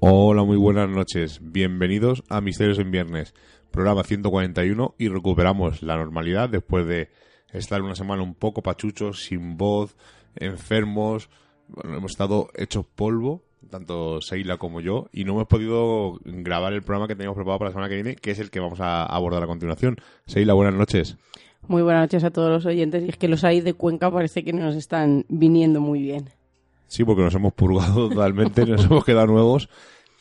Hola, muy buenas noches. Bienvenidos a Misterios en Viernes, programa 141 y recuperamos la normalidad después de estar una semana un poco pachuchos, sin voz, enfermos. Bueno, hemos estado hechos polvo, tanto Seila como yo, y no hemos podido grabar el programa que teníamos preparado para la semana que viene, que es el que vamos a abordar a continuación. Seila, buenas noches. Muy buenas noches a todos los oyentes. Y es que los hay de Cuenca parece que nos están viniendo muy bien. Sí, porque nos hemos purgado totalmente, nos hemos quedado nuevos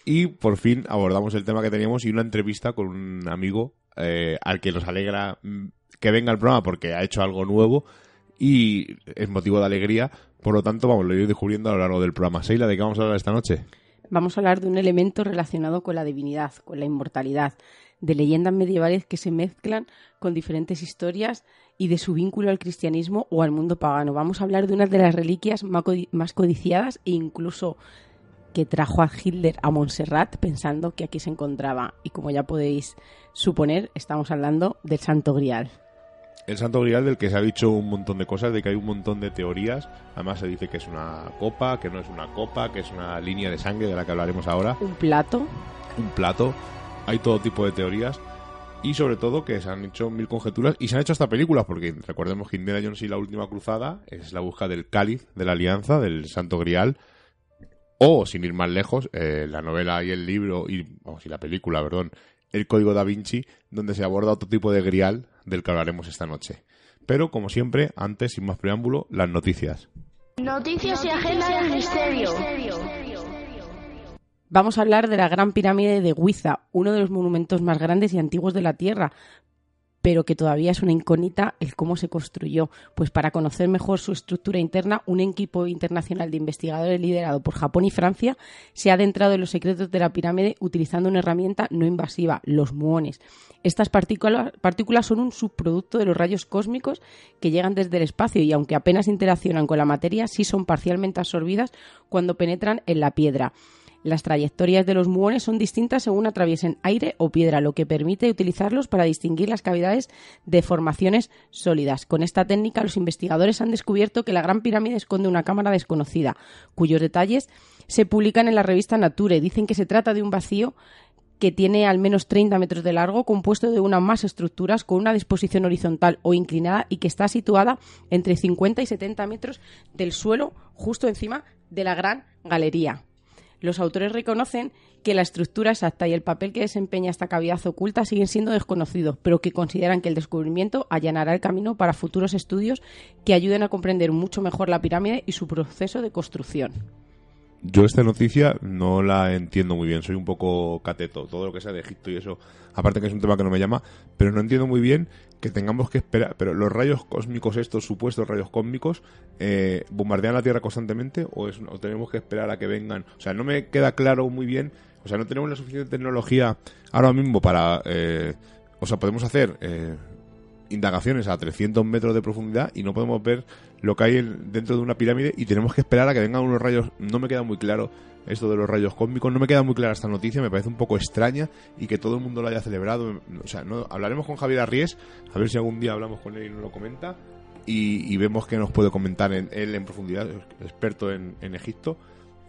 y por fin abordamos el tema que teníamos y una entrevista con un amigo eh, al que nos alegra mm, que venga al programa porque ha hecho algo nuevo y es motivo de alegría. Por lo tanto, vamos, lo iré descubriendo a lo largo del programa. Seila, ¿de qué vamos a hablar esta noche? Vamos a hablar de un elemento relacionado con la divinidad, con la inmortalidad, de leyendas medievales que se mezclan con diferentes historias y de su vínculo al cristianismo o al mundo pagano. Vamos a hablar de una de las reliquias más codiciadas e incluso que trajo a Hitler a Montserrat pensando que aquí se encontraba. Y como ya podéis suponer, estamos hablando del Santo Grial. El Santo Grial del que se ha dicho un montón de cosas, de que hay un montón de teorías. Además se dice que es una copa, que no es una copa, que es una línea de sangre de la que hablaremos ahora. Un plato un plato. Hay todo tipo de teorías. Y sobre todo que se han hecho mil conjeturas y se han hecho hasta películas, porque recordemos que Indiana Jones y la última cruzada es la búsqueda del cáliz de la alianza, del Santo Grial. O, sin ir más lejos, eh, la novela y el libro, y, vamos, y la película, perdón, El Código da Vinci, donde se aborda otro tipo de grial del que hablaremos esta noche. Pero, como siempre, antes, sin más preámbulo, las noticias. Noticias y agenda del misterio. Vamos a hablar de la Gran Pirámide de Giza, uno de los monumentos más grandes y antiguos de la Tierra, pero que todavía es una incógnita el cómo se construyó. Pues para conocer mejor su estructura interna, un equipo internacional de investigadores liderado por Japón y Francia se ha adentrado en los secretos de la pirámide utilizando una herramienta no invasiva, los muones. Estas partículas, partículas son un subproducto de los rayos cósmicos que llegan desde el espacio y aunque apenas interaccionan con la materia, sí son parcialmente absorbidas cuando penetran en la piedra. Las trayectorias de los muones son distintas según atraviesen aire o piedra, lo que permite utilizarlos para distinguir las cavidades de formaciones sólidas. Con esta técnica, los investigadores han descubierto que la Gran Pirámide esconde una cámara desconocida, cuyos detalles se publican en la revista Nature. Dicen que se trata de un vacío que tiene al menos 30 metros de largo, compuesto de una más estructuras con una disposición horizontal o inclinada y que está situada entre 50 y 70 metros del suelo, justo encima de la gran galería. Los autores reconocen que la estructura exacta y el papel que desempeña esta cavidad oculta siguen siendo desconocidos, pero que consideran que el descubrimiento allanará el camino para futuros estudios que ayuden a comprender mucho mejor la pirámide y su proceso de construcción. Yo esta noticia no la entiendo muy bien, soy un poco cateto, todo lo que sea de Egipto y eso, aparte que es un tema que no me llama, pero no entiendo muy bien que tengamos que esperar, pero los rayos cósmicos, estos supuestos rayos cósmicos, eh, bombardean la Tierra constantemente o, tenemos que esperar a que vengan, o sea, no me queda claro muy bien, o sea, no tenemos la suficiente tecnología ahora mismo para, eh, o sea, podemos hacer eh, indagaciones a 300 metros de profundidad y no podemos ver lo que hay en- dentro de una pirámide y tenemos que esperar a que vengan unos rayos. No me queda muy claro esto de los rayos cósmicos, no me queda muy clara esta noticia, me parece un poco extraña y que todo el mundo lo haya celebrado. O sea, no, hablaremos con Javier Arries, a ver si algún día hablamos con él y nos lo comenta y, vemos que nos puede comentar en- él en profundidad, experto en Egipto.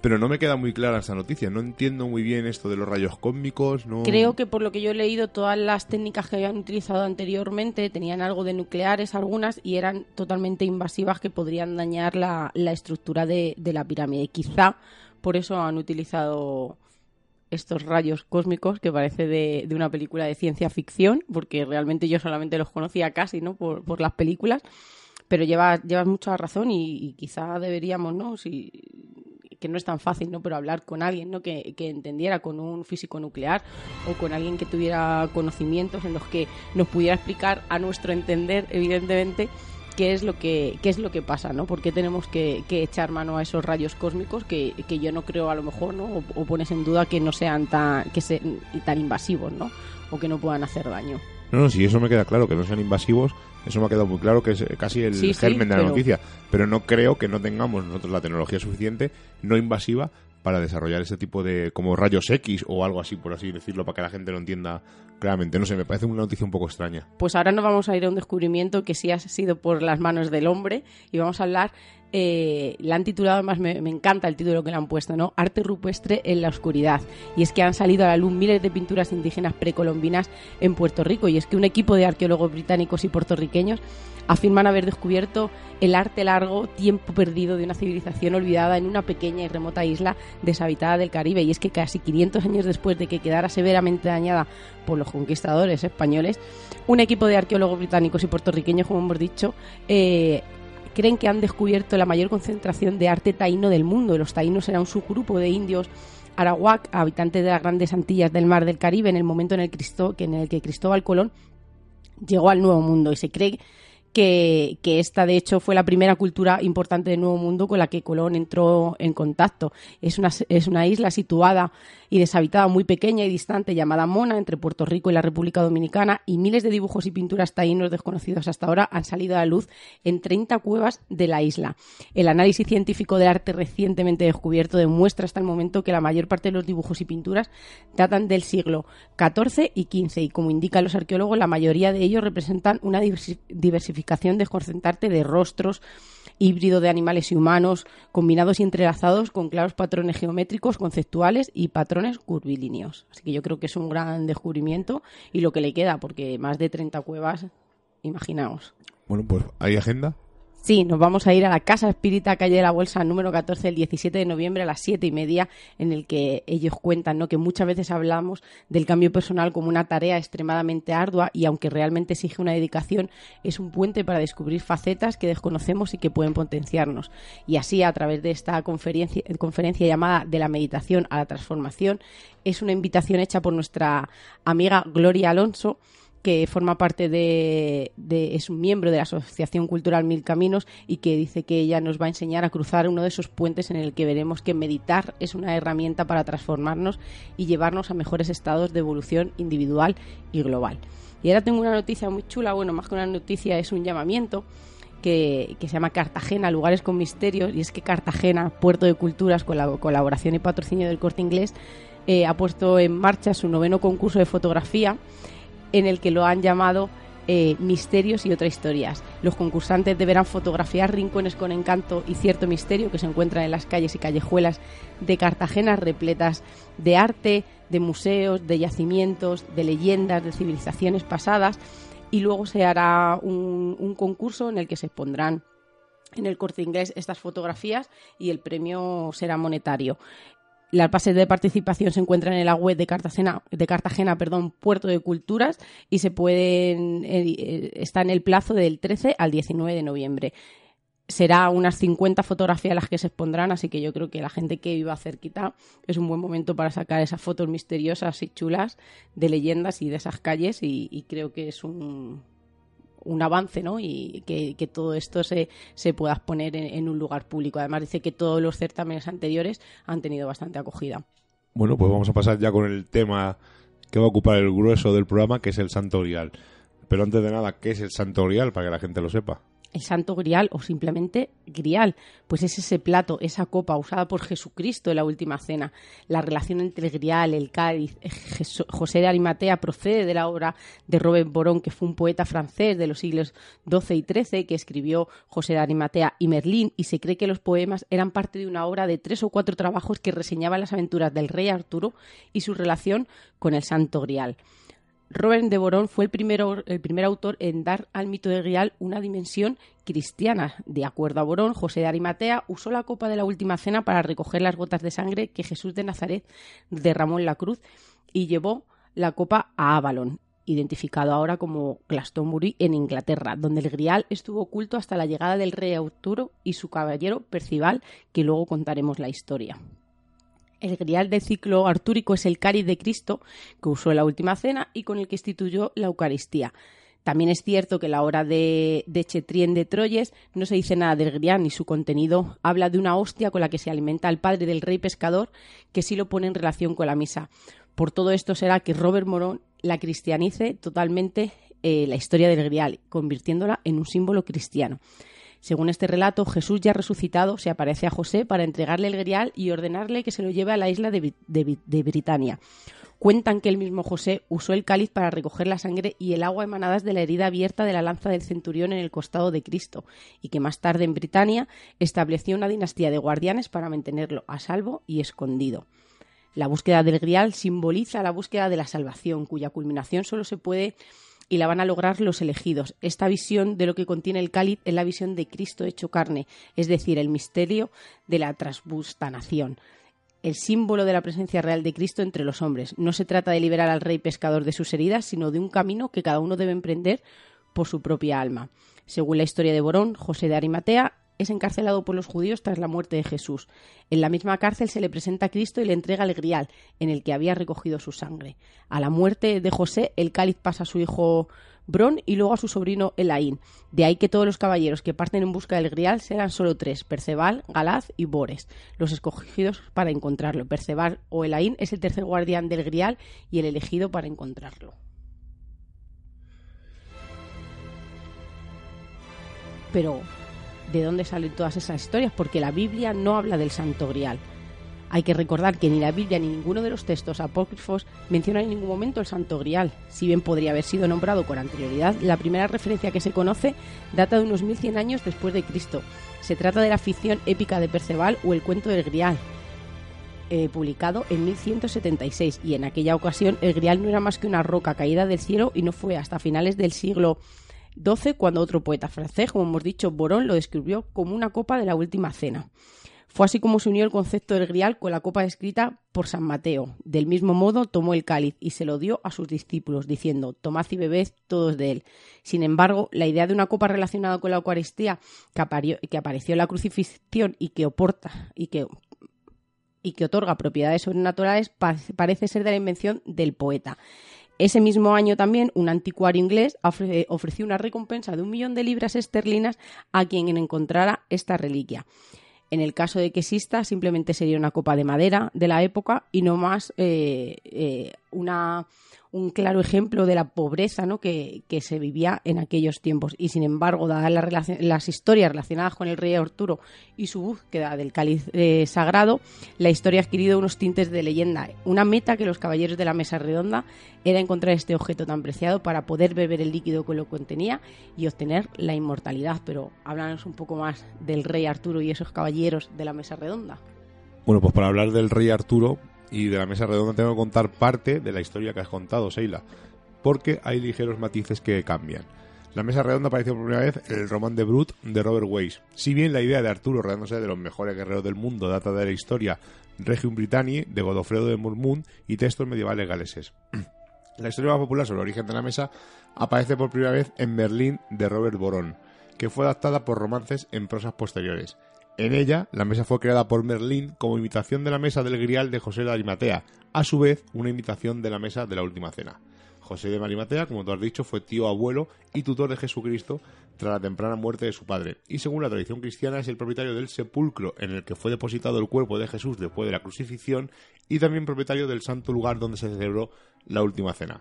Pero no me queda muy clara esta noticia, no entiendo muy bien esto de los rayos cósmicos. No... Creo que por lo que yo he leído, todas las técnicas que habían utilizado anteriormente tenían algo de nucleares algunas y eran totalmente invasivas que podrían dañar la, la estructura de, de la pirámide. Quizá por eso han utilizado estos rayos cósmicos que parece de, de una película de ciencia ficción, porque realmente yo solamente los conocía casi, ¿no? Por, por las películas. Pero llevas, llevas mucha razón y, y quizá deberíamos, ¿no? Si, que no es tan fácil, ¿no? Pero hablar con alguien, ¿no? Que, que entendiera, con un físico nuclear o con alguien que tuviera conocimientos en los que nos pudiera explicar a nuestro entender, evidentemente, qué es lo que qué es lo que pasa, ¿no? ¿Por qué tenemos que, que echar mano a esos rayos cósmicos que, que yo no creo a lo mejor, ¿no? O, o pones en duda que no sean tan que se, tan invasivos, ¿no? O que no puedan hacer daño. No, no, si eso me queda claro, que no sean invasivos, eso me ha quedado muy claro, que es eh, casi el Sí, sí, germen de la pero- noticia. Pero no creo que no tengamos nosotros la tecnología suficiente, no invasiva, para desarrollar ese tipo de, como rayos X o algo así, por así decirlo, para que la gente lo entienda claramente. No sé, me parece una noticia un poco extraña. Pues ahora nos vamos a ir a un descubrimiento que sí ha sido por las manos del hombre y vamos a hablar, eh, la han titulado, además me, encanta el título que le han puesto, ¿no? Arte rupestre en la oscuridad. Y es que han salido a la luz miles de pinturas indígenas precolombinas en Puerto Rico y es que un equipo de arqueólogos británicos y puertorriqueños afirman haber descubierto el arte largo, tiempo perdido de una civilización olvidada en una pequeña y remota isla deshabitada del Caribe. Y es que casi 500 años después de que quedara severamente dañada por los conquistadores españoles, un equipo de arqueólogos británicos y puertorriqueños, como hemos dicho, eh, creen que han descubierto la mayor concentración de arte taíno del mundo. Los taínos eran un subgrupo de indios arawak, habitantes de las grandes Antillas del Mar del Caribe, en el momento en el, Cristo- que- en el que Cristóbal Colón llegó al Nuevo Mundo y se cree que, que esta de hecho fue la primera cultura importante del Nuevo Mundo con la que Colón entró en contacto. Es una, es una isla situada y deshabitada muy pequeña y distante llamada Mona entre Puerto Rico y la República Dominicana y miles de dibujos y pinturas taínos desconocidos hasta ahora han salido a la luz en 30 cuevas de la isla. El análisis científico del arte recientemente descubierto demuestra hasta el momento que la mayor parte de los dibujos y pinturas datan del siglo XIV y XV y como indican los arqueólogos la mayoría de ellos representan una diversi- diversificación desconcertante de rostros, híbrido de animales y humanos, combinados y entrelazados con claros patrones geométricos, conceptuales y patrones curvilíneos. Así que yo creo que es un gran descubrimiento y lo que le queda, porque más de 30 cuevas, imaginaos. Bueno, pues hay agenda. Sí, nos vamos a ir a la Casa Espírita, calle de la Bolsa, número 14, el 17 de noviembre a las 7 y media, en el que ellos cuentan ¿no? que muchas veces hablamos del cambio personal como una tarea extremadamente ardua y aunque realmente exige una dedicación, es un puente para descubrir facetas que desconocemos y que pueden potenciarnos. Y así, a través de esta conferencia, conferencia llamada De la meditación a la transformación, es una invitación hecha por nuestra amiga Gloria Alonso, que forma parte de, es un miembro de la Asociación Cultural Mil Caminos y que dice que ella nos va a enseñar a cruzar uno de esos puentes en el que veremos que meditar es una herramienta para transformarnos y llevarnos a mejores estados de evolución individual y global. Y ahora tengo una noticia muy chula, bueno, más que una noticia es un llamamiento que, que se llama Cartagena, Lugares con Misterios, y es que Cartagena, Puerto de Culturas, con la colaboración y patrocinio del Corte Inglés, eh, ha puesto en marcha su noveno concurso de fotografía, en el que lo han llamado eh, Misterios y otras historias. Los concursantes deberán fotografiar rincones con encanto y cierto misterio que se encuentran en las calles y callejuelas de Cartagena repletas de arte, de museos, de yacimientos, de leyendas, de civilizaciones pasadas y luego se hará un, un concurso en el que se expondrán en el corte inglés estas fotografías y el premio será monetario. Las bases de participación se encuentran en la web de Cartagena, de Cartagena perdón, Puerto de Culturas y se pueden eh, eh, está en el plazo del 13 al 19 de noviembre. Será unas 50 fotografías las que se expondrán, así que yo creo que la gente que viva cerquita es un buen momento para sacar esas fotos misteriosas y chulas de leyendas y de esas calles y, y creo que es un, un avance, ¿no? Y que, todo esto se, se pueda exponer en, un lugar público. Además dice que todos los certámenes anteriores han tenido bastante acogida. Bueno, pues vamos a pasar ya con el tema que va a ocupar el grueso del programa, que es el Santo Grial. Pero antes de nada, ¿qué es el Santo Grial? Para que la gente lo sepa. El santo grial o simplemente grial, pues es ese plato, esa copa usada por Jesucristo en la última cena. La relación entre el grial, el cáliz, eh, José de Arimatea procede de la obra de Robert Boron, que fue un poeta francés de los siglos XII y XIII que escribió José de Arimatea y Merlín y se cree que los poemas eran parte de una obra de tres o cuatro trabajos que reseñaban las aventuras del rey Arturo y su relación con el santo grial. Robert de Borón fue el, primero- el primer autor en dar al mito de Grial una dimensión cristiana. De acuerdo a Borón, José de Arimatea usó la copa de la última cena para recoger las gotas de sangre que Jesús de Nazaret derramó en la cruz y llevó la copa a Avalon, identificado ahora como Glastonbury en Inglaterra, donde el Grial estuvo oculto hasta la llegada del rey Arturo y su caballero Percival, que luego contaremos la historia. El grial del ciclo artúrico es el cáliz de Cristo que usó en la última cena y con el que instituyó la Eucaristía. También es cierto que la obra de, de Chetrien de Troyes no se dice nada del grial ni su contenido. Habla de una hostia con la que se alimenta el padre del rey pescador que sí lo pone en relación con la misa. Por todo esto será que Robert Morón la cristianice totalmente eh, la historia del grial, convirtiéndola en un símbolo cristiano. Según este relato, Jesús ya resucitado se aparece a José para entregarle el grial y ordenarle que se lo lleve a la isla de, Bri- de Bri- de Britania. Cuentan que el mismo José usó el cáliz para recoger la sangre y el agua emanadas de la herida abierta de la lanza del centurión en el costado de Cristo, y que más tarde en Britania estableció una dinastía de guardianes para mantenerlo a salvo y escondido. La búsqueda del grial simboliza la búsqueda de la salvación, cuya culminación solo se puede y la van a lograr los elegidos. Esta visión de lo que contiene el cáliz es la visión de Cristo hecho carne, es decir, el misterio de la transbustanación. El símbolo de la presencia real de Cristo entre los hombres. No se trata de liberar al rey pescador de sus heridas, sino de un camino que cada uno debe emprender por su propia alma. Según la historia de Borón, José de Arimatea es encarcelado por los judíos tras la muerte de Jesús. En la misma cárcel se le presenta a Cristo y le entrega el grial, en el que había recogido su sangre. A la muerte de José, el cáliz pasa a su hijo Bron y luego a su sobrino Elaín. De ahí que todos los caballeros que parten en busca del grial serán solo tres, Perceval, Galaz y Bores, los escogidos para encontrarlo. Perceval o Elaín es el tercer guardián del grial y el elegido para encontrarlo. Pero, ¿de dónde salen todas esas historias? Porque la Biblia no habla del Santo Grial. Hay que recordar que ni la Biblia ni ninguno de los textos apócrifos menciona en ningún momento el Santo Grial. Si bien podría haber sido nombrado con anterioridad, la primera referencia que se conoce data de unos 1100 años después de Cristo. Se trata de la ficción épica de Perceval o el cuento del Grial, eh, publicado en 1176 y en aquella ocasión el Grial no era más que una roca caída del cielo y no fue hasta finales del siglo XII cuando otro poeta francés, como hemos dicho, Borón, lo describió como una copa de la última cena. Fue así como se unió el concepto del grial con la copa escrita por San Mateo. Del mismo modo tomó el cáliz y se lo dio a sus discípulos, diciendo, tomad y bebed todos de él. Sin embargo, la idea de una copa relacionada con la Eucaristía que, apareció en la crucifixión y que oporta y que otorga propiedades sobrenaturales pa- parece ser de la invención del poeta. Ese mismo año también un anticuario inglés ofre- ofreció una recompensa de un millón de libras esterlinas a quien encontrara esta reliquia. En el caso de que exista, simplemente sería una copa de madera de la época y no más eh, eh, una, un claro ejemplo de la pobreza ¿no? que, que se vivía en aquellos tiempos. Y sin embargo, dadas las, historias relacionadas con el rey Arturo y su búsqueda del cáliz eh, sagrado, la historia ha adquirido unos tintes de leyenda. Una meta que los caballeros de la mesa redonda era encontrar este objeto tan preciado para poder beber el líquido que lo contenía y obtener la inmortalidad. Pero háblanos un poco más del rey Arturo y esos caballeros de la mesa redonda. Bueno, pues para hablar del rey Arturo y de la mesa redonda tengo que contar parte de la historia que has contado, Seila, porque hay ligeros matices que cambian. La mesa redonda apareció por primera vez en el román de Brut de Robert Weiss. Si bien la idea de Arturo rodeándose de los mejores guerreros del mundo data de la historia Regium Britanniae de Godofredo de Murmund y textos medievales galeses. La historia más popular sobre el origen de la mesa aparece por primera vez en Berlín de Robert Boron, que fue adaptada por romances en prosas posteriores. En ella, la mesa fue creada por Merlín como imitación de la mesa del Grial de José de Arimatea, a su vez una imitación de la mesa de la Última Cena. José de Arimatea, como tú has dicho, fue tío abuelo y tutor de Jesucristo tras la temprana muerte de su padre, y según la tradición cristiana es el propietario del sepulcro en el que fue depositado el cuerpo de Jesús después de la crucifixión y también propietario del santo lugar donde se celebró la Última Cena.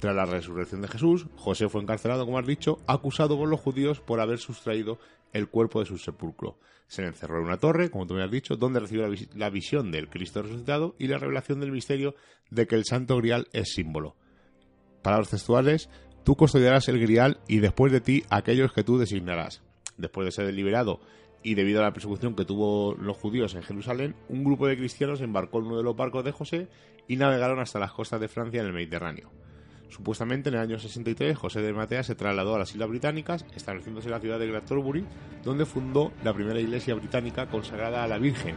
Tras la resurrección de Jesús, José fue encarcelado, como has dicho, acusado por los judíos por haber sustraído el cuerpo de su sepulcro. Se le encerró en una torre, como tú me has dicho, donde recibió la, vis- la visión del Cristo resucitado y la revelación del misterio de que el Santo Grial es símbolo. Palabras textuales, tú custodiarás el Grial y después de ti aquellos que tú designarás. Después de ser liberado y debido a la persecución que tuvo los judíos en Jerusalén, un grupo de cristianos embarcó en uno de los barcos de José y navegaron hasta las costas de Francia en el Mediterráneo. Supuestamente en el año 63 José de Matea se trasladó a las Islas Británicas, estableciéndose en la ciudad de Glastonbury, donde fundó la primera iglesia británica consagrada a la Virgen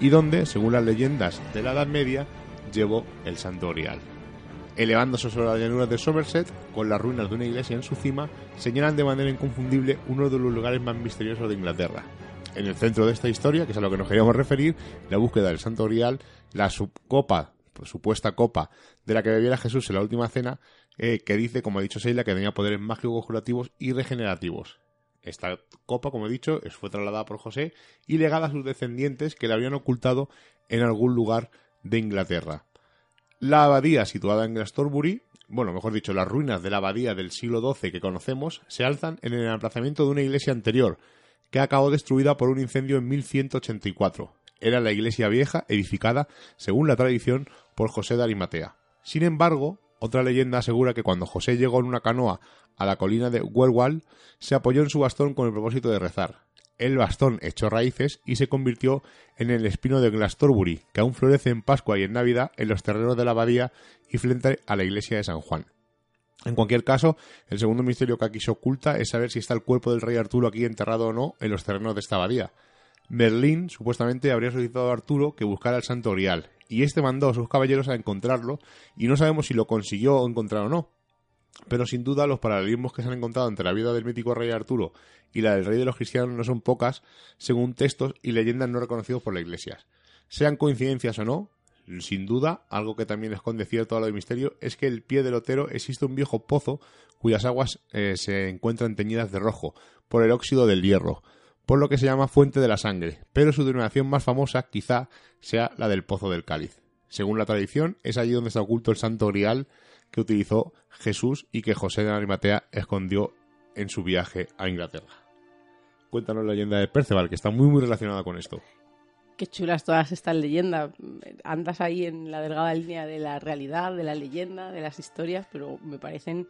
y donde, según las leyendas de la Edad Media, llevó el Santo Grial. Elevándose sobre las llanuras de Somerset, con las ruinas de una iglesia en su cima, señalan de manera inconfundible uno de los lugares más misteriosos de Inglaterra. En el centro de esta historia, que es a lo que nos queríamos referir, la búsqueda del Santo Grial, la subcopa, pues, supuesta copa de la que bebiera Jesús en la última cena, eh, que dice, como ha dicho Sheila, que tenía poderes mágicos curativos y regenerativos. Esta copa, como he dicho, fue trasladada por José y legada a sus descendientes que la habrían ocultado en algún lugar de Inglaterra. La abadía situada en Glastonbury, bueno, mejor dicho, las ruinas de la abadía del siglo XII que conocemos, se alzan en el emplazamiento de una iglesia anterior, que acabó destruida por un incendio en 1184. Era la iglesia vieja, edificada, según la tradición, por José de Arimatea. Sin embargo, otra leyenda asegura que cuando José llegó en una canoa a la colina de Werwall, se apoyó en su bastón con el propósito de rezar. El bastón echó raíces y se convirtió en el espino de Glastonbury, que aún florece en Pascua y en Navidad en los terrenos de la abadía y frente a la iglesia de San Juan. En cualquier caso, el segundo misterio que aquí se oculta es saber si está el cuerpo del rey Arturo aquí enterrado o no en los terrenos de esta abadía. Merlín supuestamente habría solicitado a Arturo que buscara el Santo Grial, y este mandó a sus caballeros a encontrarlo, y no sabemos si lo consiguió encontrar o no. Pero sin duda los paralelismos que se han encontrado entre la vida del mítico rey Arturo y la del rey de los cristianos no son pocas, según textos y leyendas no reconocidos por la iglesia. Sean coincidencias o no, sin duda, algo que también esconde cierto halo de misterio es que el pie del Otero existe un viejo pozo cuyas aguas eh, se encuentran teñidas de rojo por el óxido del hierro, por lo que se llama fuente de la sangre, pero su denominación más famosa quizá sea la del pozo del cáliz. Según la tradición, es allí donde está oculto el santo grial que utilizó Jesús y que José de Arimatea escondió en su viaje a Inglaterra. Cuéntanos la leyenda de Perceval, que está muy muy relacionada con esto. Qué chulas todas estas leyendas. Andas ahí en la delgada línea de la realidad, de la leyenda, de las historias, pero me parecen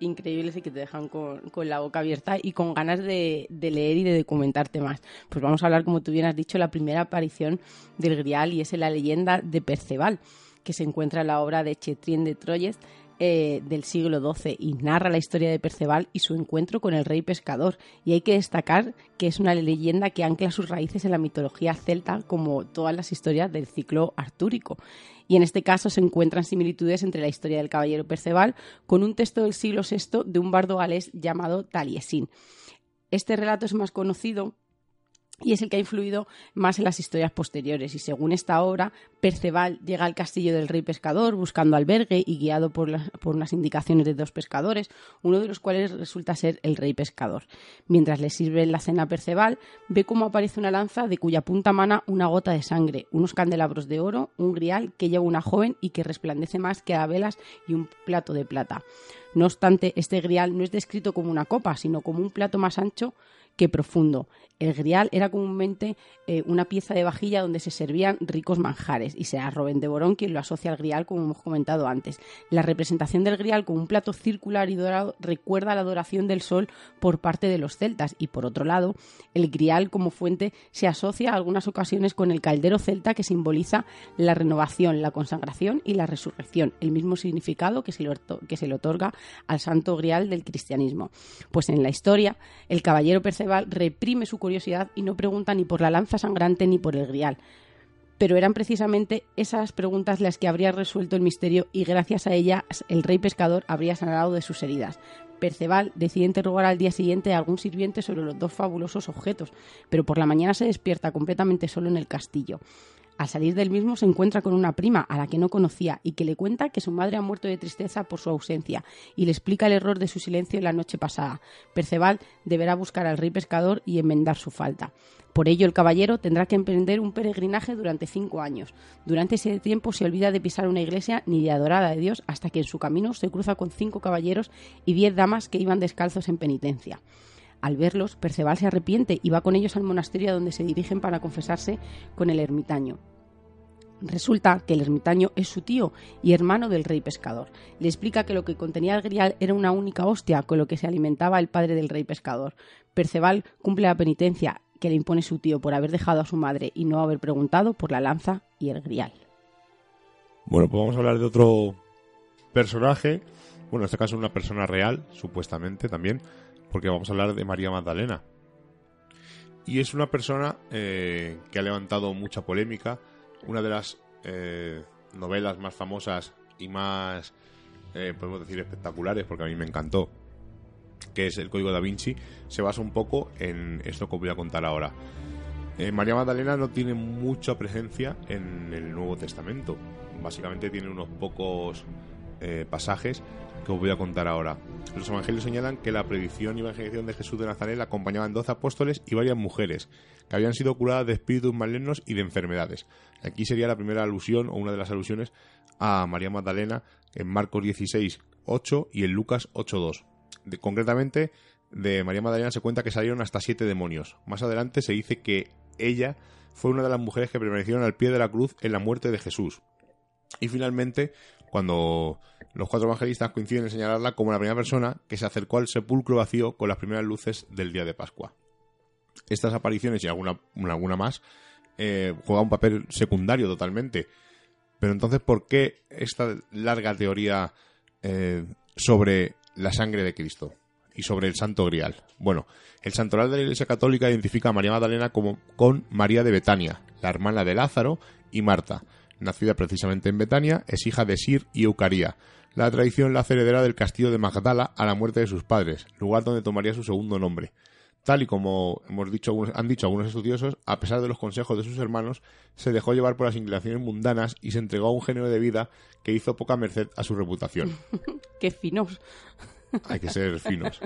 increíbles y que te dejan con, con la boca abierta y con ganas de, de, leer y de documentarte más. Pues vamos a hablar, como tú bien has dicho, la primera aparición del Grial y es en la leyenda de Perceval, que se encuentra en la obra de Chetrien de Troyes eh, del siglo XII y narra la historia de Perceval y su encuentro con el rey pescador. Y hay que destacar que es una leyenda que ancla sus raíces en la mitología celta, como todas las historias del ciclo artúrico. Y en este caso se encuentran similitudes entre la historia del caballero Perceval con un texto del siglo VI de un bardo galés llamado Taliesin. Este relato es más conocido y es el que ha influido más en las historias posteriores. Y según esta obra, Perceval llega al castillo del rey pescador buscando albergue y guiado por, por unas indicaciones de dos pescadores, uno de los cuales resulta ser el rey pescador. Mientras le sirve la cena a Perceval, ve cómo aparece una lanza de cuya punta mana una gota de sangre, unos candelabros de oro, un grial que lleva una joven y que resplandece más que a velas y un plato de plata. No obstante, este grial no es descrito como una copa, sino como un plato más ancho que profundo. El grial era comúnmente eh, una pieza de vajilla donde se servían ricos manjares y será Robén de Borón quien lo asocia al grial como hemos comentado antes. La representación del grial como un plato circular y dorado recuerda la adoración del sol por parte de los celtas y por otro lado el grial como fuente se asocia a algunas ocasiones con el caldero celta que simboliza la renovación, la consagración y la resurrección, el mismo significado que se le, que se le otorga al santo grial del cristianismo. Pues en la historia, el caballero Perceval reprime su curiosidad y no pregunta ni por la lanza sangrante ni por el grial. Pero eran precisamente esas preguntas las que habría resuelto el misterio y gracias a ellas el rey pescador habría sanado de sus heridas. Perceval decide interrogar al día siguiente a algún sirviente sobre los dos fabulosos objetos, pero por la mañana se despierta completamente solo en el castillo. Al salir del mismo se encuentra con una prima a la que no conocía y que le cuenta que su madre ha muerto de tristeza por su ausencia y le explica el error de su silencio la noche pasada. Perceval deberá buscar al rey pescador y enmendar su falta. Por ello, el caballero tendrá que emprender un peregrinaje durante cinco años. Durante ese tiempo se olvida de pisar una iglesia ni de adorar a Dios hasta que en su camino se cruza con cinco caballeros y diez damas que iban descalzos en penitencia. Al verlos, Perceval se arrepiente y va con ellos al monasterio donde se dirigen para confesarse con el ermitaño. Resulta que el ermitaño es su tío y hermano del rey pescador. Le explica que lo que contenía el grial era una única hostia con lo que se alimentaba el padre del rey pescador. Perceval cumple la penitencia que le impone su tío por haber dejado a su madre y no haber preguntado por la lanza y el grial. Bueno, pues vamos a hablar de otro personaje. Bueno, en este caso una persona real, supuestamente también, porque vamos a hablar de María Magdalena. Y es una persona eh, que ha levantado mucha polémica. Una de las eh, novelas más famosas y más, eh, podemos decir, espectaculares, porque a mí me encantó, que es El Código da Vinci, se basa un poco en esto que voy a contar ahora. María Magdalena no tiene mucha presencia en el Nuevo Testamento. Básicamente tiene unos pocos pasajes os voy a contar ahora. Los evangelios señalan que la predicción y evangelización de Jesús de Nazaret la acompañaban 12 apóstoles y varias mujeres que habían sido curadas de espíritus malignos y de enfermedades. Aquí sería la primera alusión o una de las alusiones a María Magdalena en Marcos 16, 8 y en Lucas 8, 2. De- concretamente, de María Magdalena se cuenta que salieron hasta siete demonios. Más adelante se dice que ella fue una de las mujeres que permanecieron al pie de la cruz en la muerte de Jesús. Y finalmente, cuando los cuatro evangelistas coinciden en señalarla como la primera persona que se acercó al sepulcro vacío con las primeras luces del día de Pascua. Estas apariciones y alguna, alguna más eh, juegan un papel secundario totalmente. Pero entonces, ¿por qué esta larga teoría eh, sobre la sangre de Cristo y sobre el Santo Grial? Bueno, el santoral de la Iglesia Católica identifica a María Magdalena como con María de Betania, la hermana de Lázaro y Marta. Nacida precisamente en Betania, es hija de Sir y Eucaría. La tradición la hace heredera del castillo de Magdala a la muerte de sus padres, lugar donde tomaría su segundo nombre. Tal y como hemos dicho, han dicho algunos estudiosos, a pesar de los consejos de sus hermanos, se dejó llevar por las inclinaciones mundanas y se entregó a un género de vida que hizo poca merced a su reputación. ¡Qué finos! Hay que ser finos.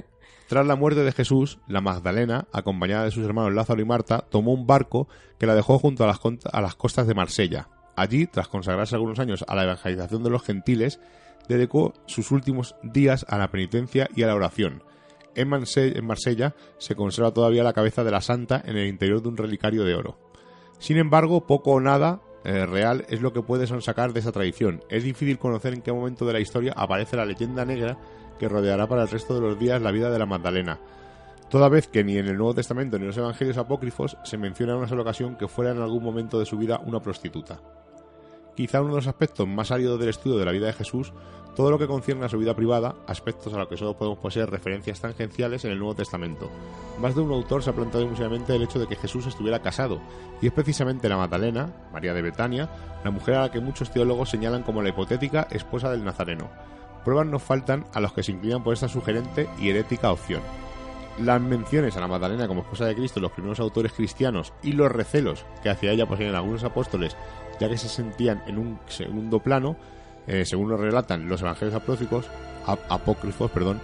Tras la muerte de Jesús, la Magdalena, acompañada de sus hermanos Lázaro y Marta, tomó un barco que la dejó junto a las, a las costas de Marsella. Allí, tras consagrarse algunos años a la evangelización de los gentiles, dedicó sus últimos días a la penitencia y a la oración. En, en Marsella se conserva todavía la cabeza de la santa en el interior de un relicario de oro. Sin embargo, poco o nada eh, real es lo que puede sonsacar de esa tradición. Es difícil conocer en qué momento de la historia aparece la leyenda negra que rodeará para el resto de los días la vida de la Magdalena. Toda vez que ni en el Nuevo Testamento ni en los Evangelios apócrifos se menciona en una sola ocasión que fuera en algún momento de su vida una prostituta. Quizá uno de los aspectos más áridos del estudio de la vida de Jesús, todo lo que concierne a su vida privada, aspectos a los que solo podemos poseer referencias tangenciales en el Nuevo Testamento. Más de un autor se ha planteado musicalmente el hecho de que Jesús estuviera casado, y es precisamente la Magdalena, María de Betania, la mujer a la que muchos teólogos señalan como la hipotética esposa del Nazareno. Pruebas nos faltan a los que se inclinan por esta sugerente y herética opción. Las menciones a la Magdalena como esposa de Cristo, los primeros autores cristianos y los recelos que hacia ella poseían algunos apóstoles, ya que se sentían en un segundo plano, eh, según nos relatan los evangelios apócrifos, ap- apócrifos, perdón,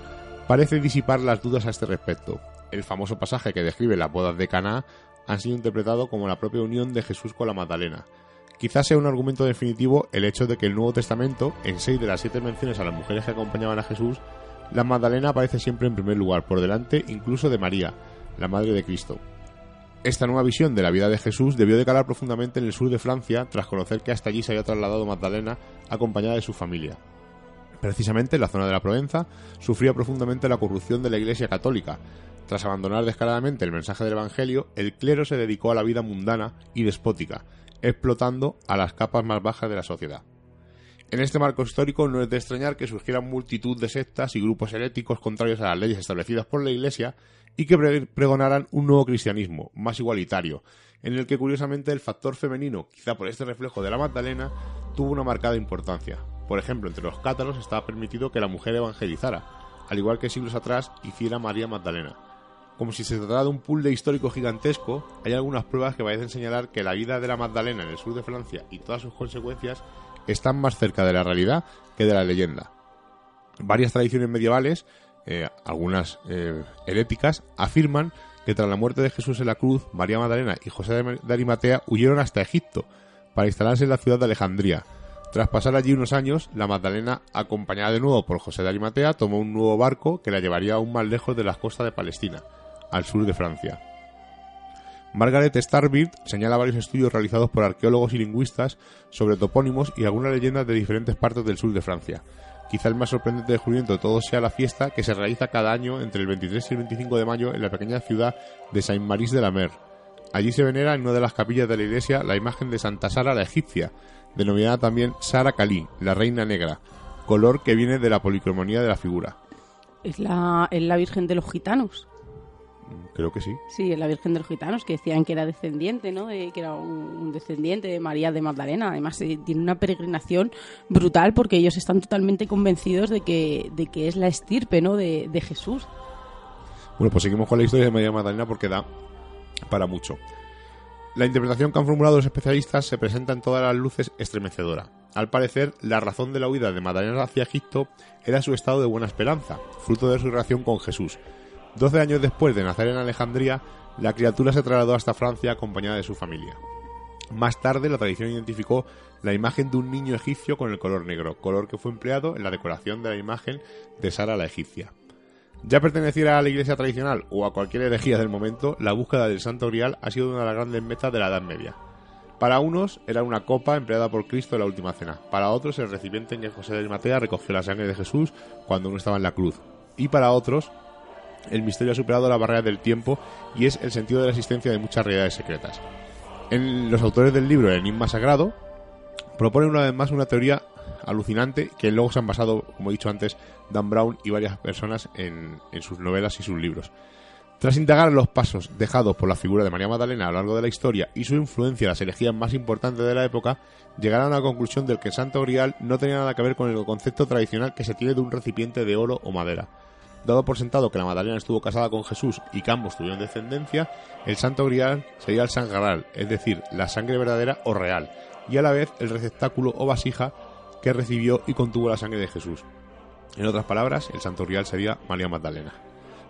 parece disipar las dudas a este respecto. El famoso pasaje que describe las bodas de Caná han sido interpretado como la propia unión de Jesús con la Magdalena. Quizás sea un argumento definitivo el hecho de que el Nuevo Testamento, en seis de las siete menciones a las mujeres que acompañaban a Jesús, la Magdalena aparece siempre en primer lugar, por delante incluso de María, la Madre de Cristo. Esta nueva visión de la vida de Jesús debió de calar profundamente en el sur de Francia tras conocer que hasta allí se había trasladado Magdalena acompañada de su familia. Precisamente en la zona de la Provenza sufría profundamente la corrupción de la Iglesia católica. Tras abandonar descaradamente el mensaje del Evangelio, el clero se dedicó a la vida mundana y despótica, explotando a las capas más bajas de la sociedad. En este marco histórico no es de extrañar que surgieran multitud de sectas y grupos heréticos contrarios a las leyes establecidas por la Iglesia y que pre- pregonaran un nuevo cristianismo, más igualitario, en el que curiosamente el factor femenino, quizá por este reflejo de la Magdalena, tuvo una marcada importancia. Por ejemplo, entre los cátaros estaba permitido que la mujer evangelizara, al igual que siglos atrás hiciera María Magdalena. Como si se tratara de un puzzle histórico gigantesco, hay algunas pruebas que parecen señalar que la vida de la Magdalena en el sur de Francia y todas sus consecuencias están más cerca de la realidad que de la leyenda. Varias tradiciones medievales, eh, algunas eh, heréticas, afirman que tras la muerte de Jesús en la cruz, María Magdalena y José de Arimatea huyeron hasta Egipto para instalarse en la ciudad de Alejandría. Tras pasar allí unos años, la Magdalena, acompañada de nuevo por José de Arimatea, tomó un nuevo barco que la llevaría aún más lejos de las costas de Palestina, al sur de Francia. Margaret Starbeard señala varios estudios realizados por arqueólogos y lingüistas sobre topónimos y algunas leyendas de diferentes partes del sur de Francia. Quizá el más sorprendente descubrimiento de todos sea la fiesta que se realiza cada año entre el 23 y el 25 de mayo en la pequeña ciudad de Saint-Maurice de la Mer. Allí se venera en una de las capillas de la iglesia la imagen de Santa Sara la egipcia, denominada también Sara Kali, la reina negra, color que viene de la policromonía de la figura. Es la, es la Virgen de los Gitanos. Creo que sí. Sí, la Virgen de los Gitanos, que decían que era descendiente, ¿no? De- que era un, un descendiente de María de Magdalena. Además, eh, tiene una peregrinación brutal porque ellos están totalmente convencidos de que, de que es la estirpe, ¿no? De, de Jesús. Bueno, pues seguimos con la historia de María Magdalena porque da para mucho. La interpretación que han formulado los especialistas se presenta en todas las luces estremecedora. Al parecer, la razón de la huida de Magdalena hacia Egipto era su estado de buena esperanza, fruto de su relación con Jesús. Doce años después de nacer en Alejandría, la criatura se trasladó hasta Francia acompañada de su familia. Más tarde, la tradición identificó la imagen de un niño egipcio con el color negro, color que fue empleado en la decoración de la imagen de Sara la egipcia. Ya perteneciera a la iglesia tradicional o a cualquier herejía del momento, la búsqueda del Santo Grial ha sido una de las grandes metas de la Edad Media. Para unos era una copa empleada por Cristo en la última cena, para otros el recipiente en que José de Arimatea recogió la sangre de Jesús cuando uno estaba en la cruz, y para otros el misterio ha superado la barrera del tiempo y es el sentido de la existencia de muchas realidades secretas. En los autores del libro El Enigma Sagrado proponen una vez más una teoría alucinante que luego se han basado, como he dicho antes, Dan Brown y varias personas en, sus novelas y sus libros. Tras indagar los pasos dejados por la figura de María Magdalena a lo largo de la historia y su influencia en las herejías más importantes de la época, llegaron a la conclusión de que el Santo Grial no tenía nada que ver con el concepto tradicional que se tiene de un recipiente de oro o madera. Dado por sentado que la Magdalena estuvo casada con Jesús y que ambos tuvieron descendencia, el Santo Grial sería el sangral, es decir, la sangre verdadera o real, y a la vez el receptáculo o vasija que recibió y contuvo la sangre de Jesús. En otras palabras, el Santo Grial sería María Magdalena.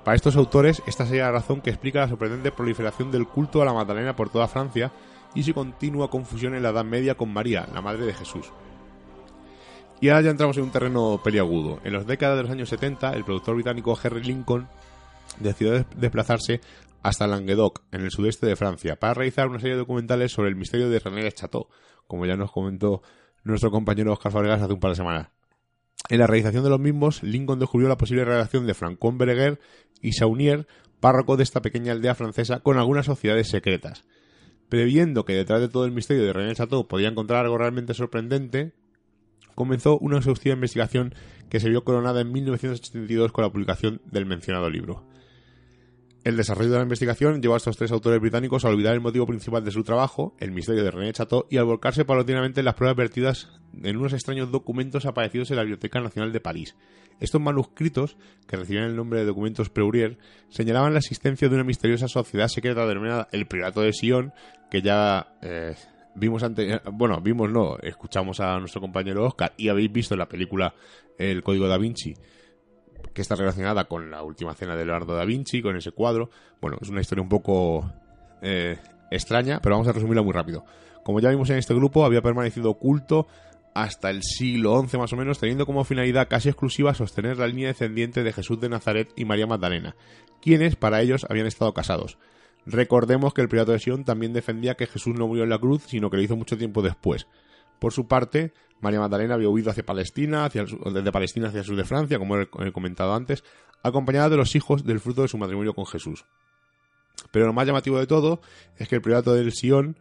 Para estos autores, esta sería la razón que explica la sorprendente proliferación del culto a la Magdalena por toda Francia y su continua confusión en la Edad Media con María, la madre de Jesús. Y ahora ya entramos en un terreno peliagudo. En las décadas de los años 70, el productor británico Henry Lincoln decidió des- desplazarse hasta Languedoc, en el sudeste de Francia, para realizar una serie de documentales sobre el misterio de René Chateau, como ya nos comentó nuestro compañero Oscar Fabregas hace un par de semanas. En la realización de los mismos, Lincoln descubrió la posible relación de Francois Bereguer y Saunier, párroco de esta pequeña aldea francesa, con algunas sociedades secretas. Previendo que detrás de todo el misterio de René Chateau podía encontrar algo realmente sorprendente, comenzó una exhaustiva investigación que se vio coronada en 1982 con la publicación del mencionado libro. El desarrollo de la investigación llevó a estos tres autores británicos a olvidar el motivo principal de su trabajo, el misterio de René Chateau, y a volcarse paulatinamente en las pruebas vertidas en unos extraños documentos aparecidos en la Biblioteca Nacional de París. Estos manuscritos, que recibían el nombre de documentos Preurier, señalaban la existencia de una misteriosa sociedad secreta denominada el Priorato de Sion, que ya eh, vimos antes, bueno, vimos no, escuchamos a nuestro compañero Oscar y habéis visto la película El Código da Vinci, que está relacionada con la última cena de Leonardo da Vinci, con ese cuadro. Bueno, es una historia un poco eh, extraña, pero vamos a resumirla muy rápido. Como ya vimos en este grupo, había permanecido oculto hasta el siglo XI más o menos, teniendo como finalidad casi exclusiva sostener la línea descendiente de Jesús de Nazaret y María Magdalena, quienes para ellos habían estado casados. Recordemos que el Priorato de Sion también defendía que Jesús no murió en la cruz, sino que lo hizo mucho tiempo después. Por su parte, María Magdalena había huido hacia Palestina, hacia el desde Palestina hacia el sur de Francia, como he comentado antes, acompañada de los hijos del fruto de su matrimonio con Jesús. Pero lo más llamativo de todo es que el priorato del Sion,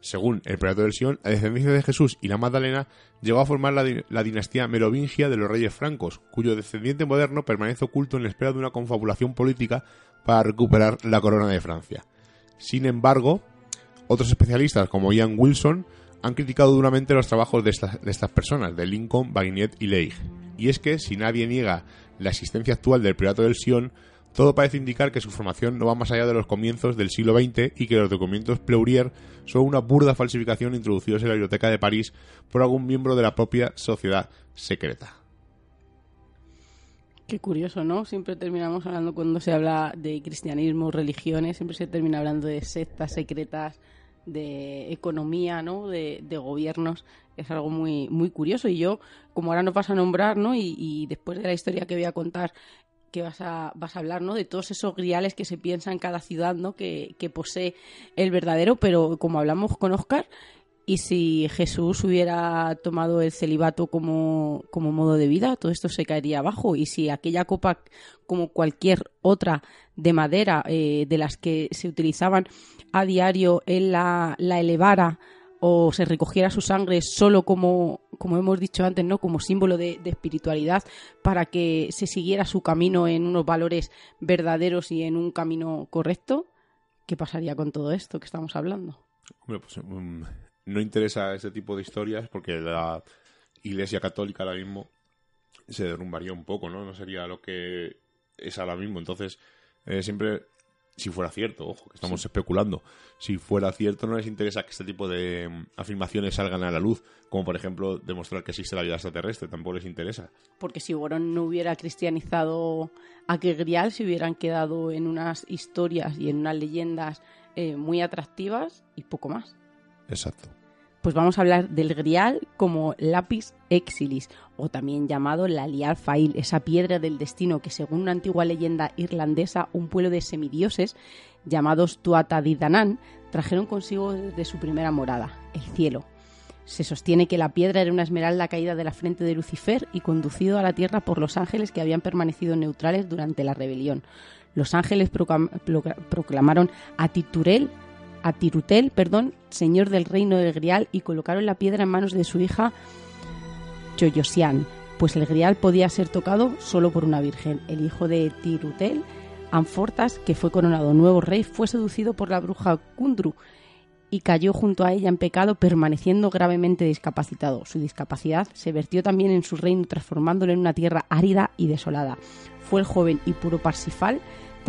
según el priorato del Sion, la descendencia de Jesús y la Magdalena llegó a formar la, la dinastía merovingia de los reyes francos, cuyo descendiente moderno permanece oculto en la espera de una confabulación política para recuperar la corona de Francia. Sin embargo, otros especialistas como Ian Wilson han criticado duramente los trabajos de estas, personas, de Lincoln, Bagnet y Leigh. Y es que, si nadie niega la existencia actual del Priorato del Sion, todo parece indicar que su formación no va más allá de los comienzos del siglo XX y que los documentos Pleurier son una burda falsificación introducidos en la biblioteca de París por algún miembro de la propia sociedad secreta. Qué curioso, ¿no? Siempre terminamos hablando cuando se habla de cristianismo, religiones, siempre se termina hablando de sectas secretas, de economía, ¿no? De, de gobiernos. Es algo muy, muy curioso. Y yo, como ahora nos vas a nombrar, ¿no? Y, y después de la historia que voy a contar, que vas a, vas a hablar, ¿no? De todos esos griales que se piensa en cada ciudad, ¿no? Que, que posee el verdadero, pero como hablamos con Oscar, y si Jesús hubiera tomado el celibato como, como modo de vida, todo esto se caería abajo. Y si aquella copa, como cualquier otra de madera eh, de las que se utilizaban a diario, él la, la elevara o se recogiera su sangre solo como, como hemos dicho antes, ¿no? como símbolo de, espiritualidad, para que se siguiera su camino en unos valores verdaderos y en un camino correcto, ¿qué pasaría con todo esto que estamos hablando? Hombre, pues mm, no interesa este tipo de historias porque la Iglesia Católica ahora mismo se derrumbaría un poco, ¿no? No sería lo que es ahora mismo. Entonces, eh, siempre, si fuera cierto, ojo, que estamos especulando, si fuera cierto no les interesa que este tipo de mm, afirmaciones salgan a la luz, como por ejemplo demostrar que existe la vida extraterrestre, tampoco les interesa. porque si Borón no hubiera cristianizado a que Grial se hubieran quedado en unas historias y en unas leyendas eh, muy atractivas y poco más. Exacto. Pues vamos a hablar del Grial como lápiz exilis, o también llamado la lial fail, esa piedra del destino que según una antigua leyenda irlandesa, un pueblo de semidioses llamados Danann trajeron consigo desde su primera morada, el cielo. Se sostiene que la piedra era una esmeralda caída de la frente de Lucifer y conducido a la tierra por los ángeles que habían permanecido neutrales durante la rebelión. Los ángeles proclam- procla- proclamaron a Titurel, a Tirutel, perdón, señor del reino del Grial y colocaron la piedra en manos de su hija Choyosian, pues el Grial podía ser tocado solo por una virgen. El hijo de Tirutel, Anfortas, que fue coronado nuevo rey, fue seducido por la bruja Kundru y cayó junto a ella en pecado, permaneciendo gravemente discapacitado. Su discapacidad se vertió también en su reino, transformándolo en una tierra árida y desolada. Fue el joven y puro Parsifal,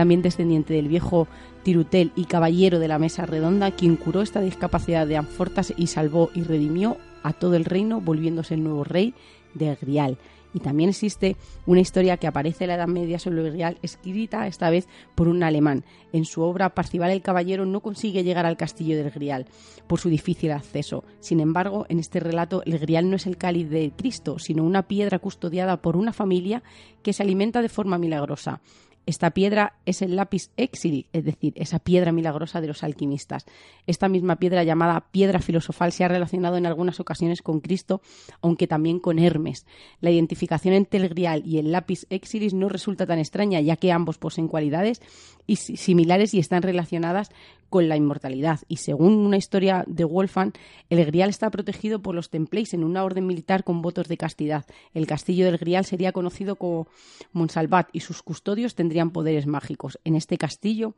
también descendiente del viejo Tirutel y caballero de la mesa redonda, quien curó esta discapacidad de Anfortas y salvó y redimió a todo el reino, volviéndose el nuevo rey de Grial. Y también existe una historia que aparece en la Edad Media sobre el Grial, escrita esta vez por un alemán. En su obra, Parcival el Caballero no consigue llegar al castillo del Grial por su difícil acceso. Sin embargo, en este relato, el Grial no es el cáliz de Cristo, sino una piedra custodiada por una familia que se alimenta de forma milagrosa. Esta piedra es el lápiz exili, es decir, esa piedra milagrosa de los alquimistas. Esta misma piedra llamada piedra filosofal se ha relacionado en algunas ocasiones con Cristo, aunque también con Hermes. La identificación entre el grial y el lápiz exilis no resulta tan extraña, ya que ambos poseen cualidades similares y están relacionadas con la inmortalidad. Y según una historia de Wolfgang, el Grial está protegido por los Templéis en una orden militar con votos de castidad. El castillo del Grial sería conocido como Monsalvat y sus custodios tendrían poderes mágicos. En este castillo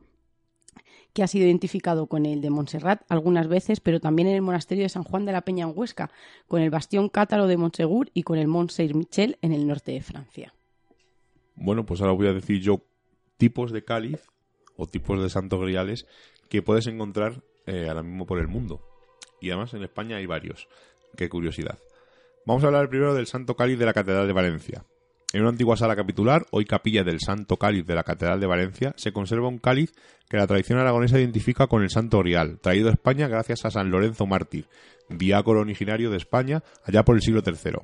que ha sido identificado con el de Montserrat algunas veces, pero también en el monasterio de San Juan de la Peña en Huesca, con el bastión cátaro de Montsegur y con el Mont Saint-Michel en el norte de Francia. Bueno, pues ahora voy a decir yo tipos de cáliz o tipos de santos griales que puedes encontrar eh, ahora mismo por el mundo. Y además en España hay varios. Qué curiosidad. Vamos a hablar primero del Santo Cáliz de la Catedral de Valencia. En una antigua sala capitular, hoy capilla del Santo Cáliz de la Catedral de Valencia, se conserva un cáliz que la tradición aragonesa identifica con el Santo Grial, traído a España gracias a San Lorenzo Mártir, diácono originario de España allá por el siglo III.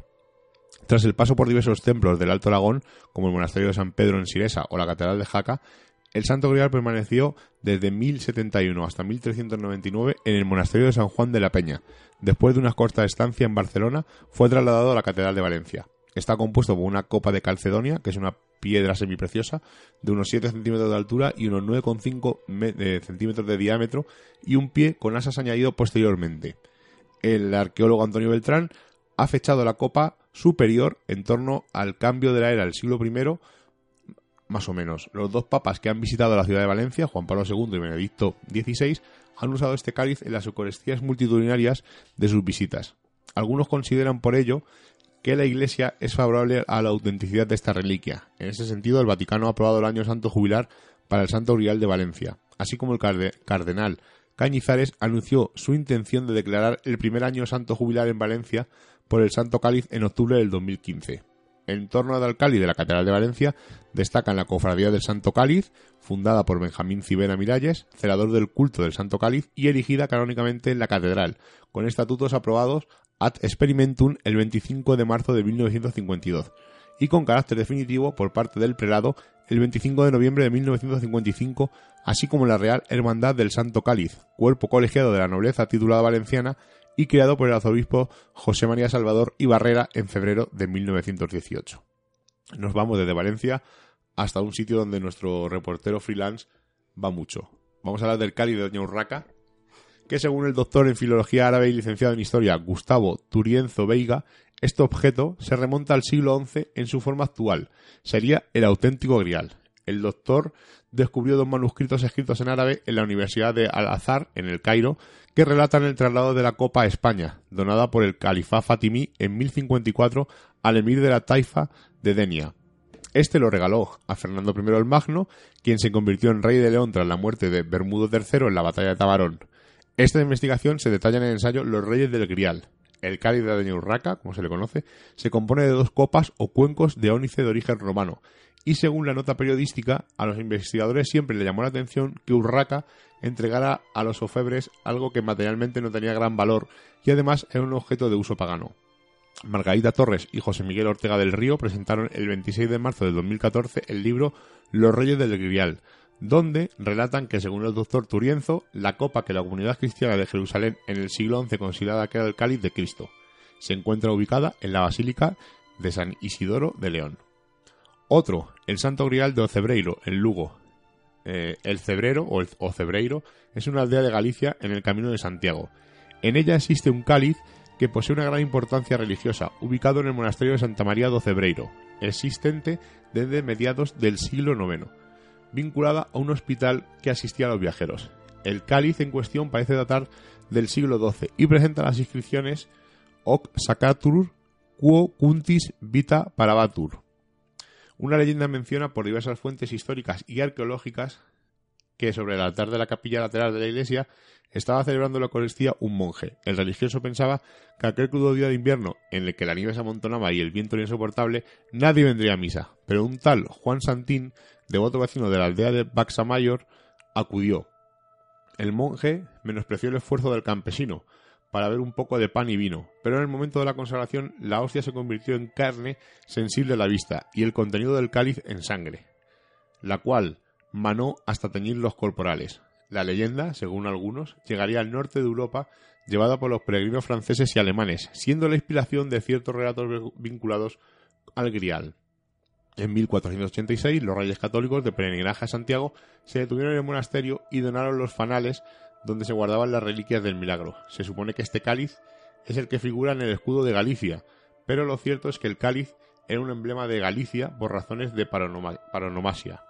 Tras el paso por diversos templos del Alto Aragón, como el Monasterio de San Pedro en Siresa o la Catedral de Jaca, el Santo Grial permaneció desde 1071 hasta 1399 en el Monasterio de San Juan de la Peña. Después de una corta estancia en Barcelona, fue trasladado a la Catedral de Valencia. Está compuesto por una copa de calcedonia, que es una piedra semipreciosa, de unos 7 centímetros de altura y unos 9,5 me- eh, centímetros de diámetro, y un pie con asas añadido posteriormente. El arqueólogo Antonio Beltrán ha fechado la copa superior en torno al cambio de la era del siglo I, más o menos. Los dos papas que han visitado la ciudad de Valencia, Juan Pablo II y Benedicto XVI, han usado este cáliz en las eucaristías multitudinarias de sus visitas. Algunos consideran por ello que la Iglesia es favorable a la autenticidad de esta reliquia. En ese sentido, el Vaticano ha aprobado el año santo jubilar para el Santo Grial de Valencia, así como el carde- cardenal Cañizares anunció su intención de declarar el primer año santo jubilar en Valencia por el Santo Cáliz en octubre del 2015. En torno al cáliz de la Catedral de Valencia destacan la Cofradía del Santo Cáliz, fundada por Benjamín Cibera Miralles, celador del culto del Santo Cáliz y erigida canónicamente en la catedral, con estatutos aprobados ad experimentum el 25 de marzo de 1952 y con carácter definitivo por parte del prelado el 25 de noviembre de 1955, así como la Real Hermandad del Santo Cáliz, cuerpo colegiado de la nobleza titulada valenciana y creado por el arzobispo José María Salvador y Barrera en febrero de 1918. Nos vamos desde Valencia hasta un sitio donde nuestro reportero freelance va mucho. Vamos a hablar del cáliz de Doña Urraca, que según el doctor en filología árabe y licenciado en historia Gustavo Turienzo Veiga, este objeto se remonta al siglo XI en su forma actual. Sería el auténtico grial. El doctor descubrió dos manuscritos escritos en árabe en la Universidad de Al-Azhar, en el Cairo, que relatan el traslado de la copa a España, donada por el califá fatimí en 1054 al emir de la taifa de Denia. Este lo regaló a Fernando I el Magno, quien se convirtió en rey de León tras la muerte de Bermudo III en la batalla de Tabarón. Esta investigación se detalla en el ensayo Los Reyes del Grial. El cáliz de Urraca, como se le conoce, se compone de dos copas o cuencos de ónice de origen romano, y según la nota periodística, a los investigadores siempre le llamó la atención que Urraca entregara a los ofebres algo que materialmente no tenía gran valor y además era un objeto de uso pagano. Margarita Torres y José Miguel Ortega del Río presentaron el 26 de marzo de 2014 el libro Los Reyes del Grial, donde relatan que según el doctor Turienzo, la copa que la comunidad cristiana de Jerusalén en el siglo XI consideraba que era el cáliz de Cristo, se encuentra ubicada en la Basílica de San Isidoro de León. Otro, el Santo Grial de Ocebreiro, en Lugo. Eh, el Cebrero o el Ocebreiro es una aldea de Galicia en el Camino de Santiago. En ella existe un cáliz que posee una gran importancia religiosa, ubicado en el monasterio de Santa María do Cebreiro, existente desde mediados del siglo IX, vinculada a un hospital que asistía a los viajeros. El cáliz en cuestión parece datar del siglo XII y presenta las inscripciones Hoc Sacatur Quo Cuntis Vita Parabatur. Una leyenda menciona por diversas fuentes históricas y arqueológicas que sobre el altar de la capilla lateral de la iglesia estaba celebrando la Eucaristía un monje. El religioso pensaba que aquel crudo día de invierno, en el que la nieve se amontonaba y el viento era insoportable, nadie vendría a misa. Pero un tal Juan Santín, devoto vecino de la aldea de Baxamayor, acudió. El monje menospreció el esfuerzo del campesino para ver un poco de pan y vino, pero en el momento de la consagración la hostia se convirtió en carne sensible a la vista y el contenido del cáliz en sangre, la cual manó hasta teñir los corporales. La leyenda, según algunos, llegaría al norte de Europa llevada por los peregrinos franceses y alemanes, siendo la inspiración de ciertos relatos vinculados al grial. En 1486, los reyes católicos de peregrinaje a Santiago se detuvieron en el monasterio y donaron los fanales donde se guardaban las reliquias del milagro. Se supone que este cáliz es el que figura en el escudo de Galicia, pero lo cierto es que el cáliz era un emblema de Galicia por razones de paronoma- paronomasia.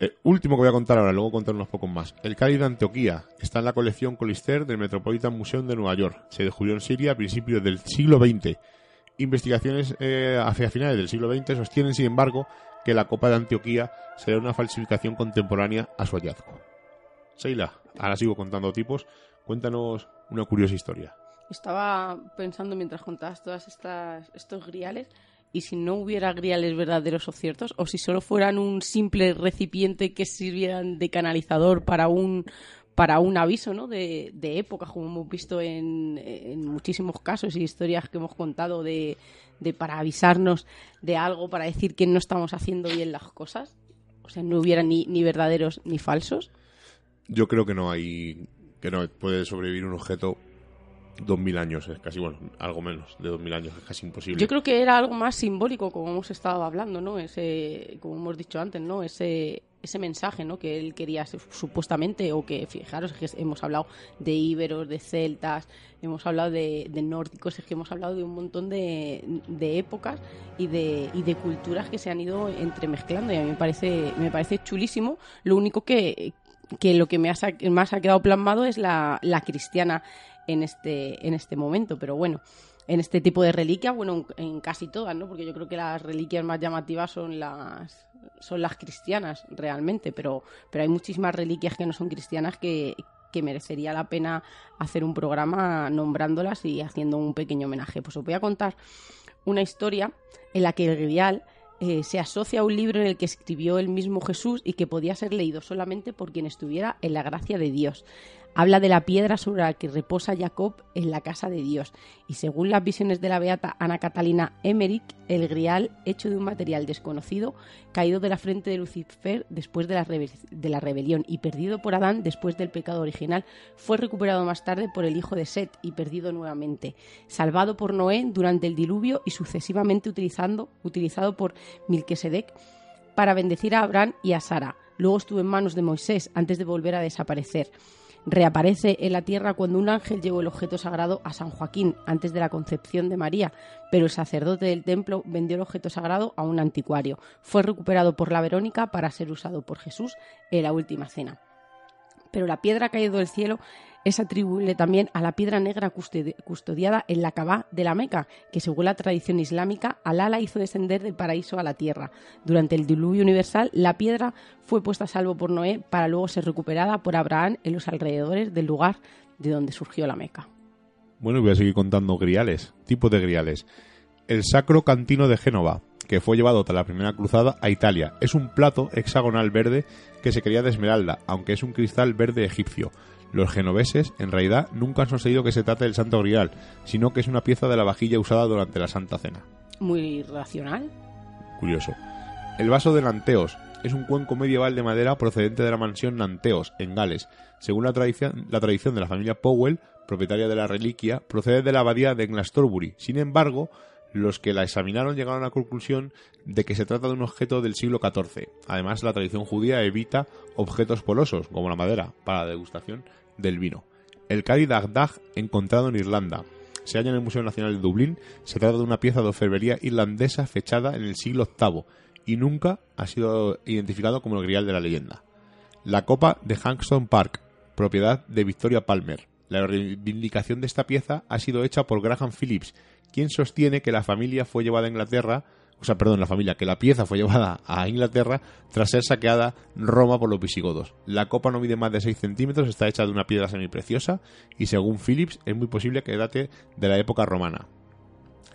El último que voy a contar ahora, luego contar unos pocos más. El cáliz de Antioquía está en la colección Colister del Metropolitan Museum de Nueva York. Se descubrió en Siria a principios del siglo XX. Investigaciones eh, hacia finales del siglo XX sostienen, sin embargo, que la copa de Antioquía será una falsificación contemporánea a su hallazgo. Sheila, ahora sigo contando tipos. Cuéntanos una curiosa historia. Estaba pensando mientras contabas todas estas estos griales y si no hubiera griales verdaderos o ciertos o si solo fueran un simple recipiente que sirvieran de canalizador para un para un aviso ¿no? de, de época, como hemos visto en, en muchísimos casos y historias que hemos contado de, de para avisarnos de algo, para decir que no estamos haciendo bien las cosas. O sea, no hubiera ni, ni verdaderos ni falsos. Yo creo que no hay. que no puede sobrevivir un objeto 2000 años. Es casi, bueno, algo menos de 2000 años. Es casi imposible. Yo creo que era algo más simbólico, como hemos estado hablando, ¿no? Ese, como hemos dicho antes, ¿no? Ese, ese mensaje, ¿no? Que él quería su- supuestamente, o que, fijaros, que hemos hablado de íberos, de celtas, hemos hablado de, de nórdicos, es que hemos hablado de un montón de, de épocas y de, y de culturas que se han ido entremezclando y a mí me parece, me parece chulísimo. Lo único que, que lo que me ha, más ha quedado plasmado es la, cristiana en este, en este momento, pero bueno en este tipo de reliquias, bueno, en, en casi todas, ¿no? Porque yo creo que las reliquias más llamativas son las son las cristianas realmente, pero pero hay muchísimas reliquias que no son cristianas que que merecería la pena hacer un programa nombrándolas y haciendo un pequeño homenaje. Pues os voy a contar una historia en la que el grial eh, se asocia a un libro en el que escribió el mismo Jesús y que podía ser leído solamente por quien estuviera en la gracia de Dios. Habla de la piedra sobre la que reposa Jacob en la casa de Dios. Y según las visiones de la beata Ana Catalina Emmerich, el grial, hecho de un material desconocido, caído de la frente de Lucifer después de la, rebelión y perdido por Adán después del pecado original, fue recuperado más tarde por el hijo de Set y perdido nuevamente. Salvado por Noé durante el diluvio y sucesivamente utilizando, utilizado por Milquesedec para bendecir a Abraham y a Sara. Luego estuvo en manos de Moisés antes de volver a desaparecer. Reaparece en la tierra cuando un ángel llevó el objeto sagrado a San Joaquín antes de la concepción de María, pero el sacerdote del templo vendió el objeto sagrado a un anticuario. Fue recuperado por la Verónica para ser usado por Jesús en la última cena. Pero la piedra caída del cielo es atribuible también a la piedra negra custodi- custodiada en la Kabá de la Meca, que según la tradición islámica, Alá la hizo descender del paraíso a la tierra. Durante el diluvio universal, la piedra fue puesta a salvo por Noé para luego ser recuperada por Abraham en los alrededores del lugar de donde surgió la Meca. Bueno, voy a seguir contando griales, tipos de griales. El Sacro Cantino de Génova, que fue llevado tras la primera cruzada a Italia. Es un plato hexagonal verde que se quería de esmeralda, aunque es un cristal verde egipcio. Los genoveses, en realidad, nunca han sostenido que se trate del Santo Grial, sino que es una pieza de la vajilla usada durante la Santa Cena. Muy racional. Curioso. El vaso de Nanteos es un cuenco medieval de madera procedente de la mansión Nanteos, en Gales. Según la tradición, la tradición de la familia Powell, propietaria de la reliquia, procede de la abadía de Glastonbury. Sin embargo, los que la examinaron llegaron a la conclusión de que se trata de un objeto del siglo XIV. Además, la tradición judía evita objetos polosos, como la madera, para la degustación del vino. El cáliz Agdag, encontrado en Irlanda, se halla en el Museo Nacional de Dublín. Se trata de una pieza de orfebrería irlandesa fechada en el siglo VIII y nunca ha sido identificado como el grial de la leyenda. La copa de Hangston Park, propiedad de Victoria Palmer. La reivindicación de esta pieza ha sido hecha por Graham Phillips, quien sostiene que la familia fue llevada a Inglaterra, o sea, perdón, la familia, que la pieza fue llevada a Inglaterra tras ser saqueada Roma por los visigodos. La copa no mide más de 6 centímetros, está hecha de una piedra semipreciosa y según Phillips es muy posible que date de la época romana.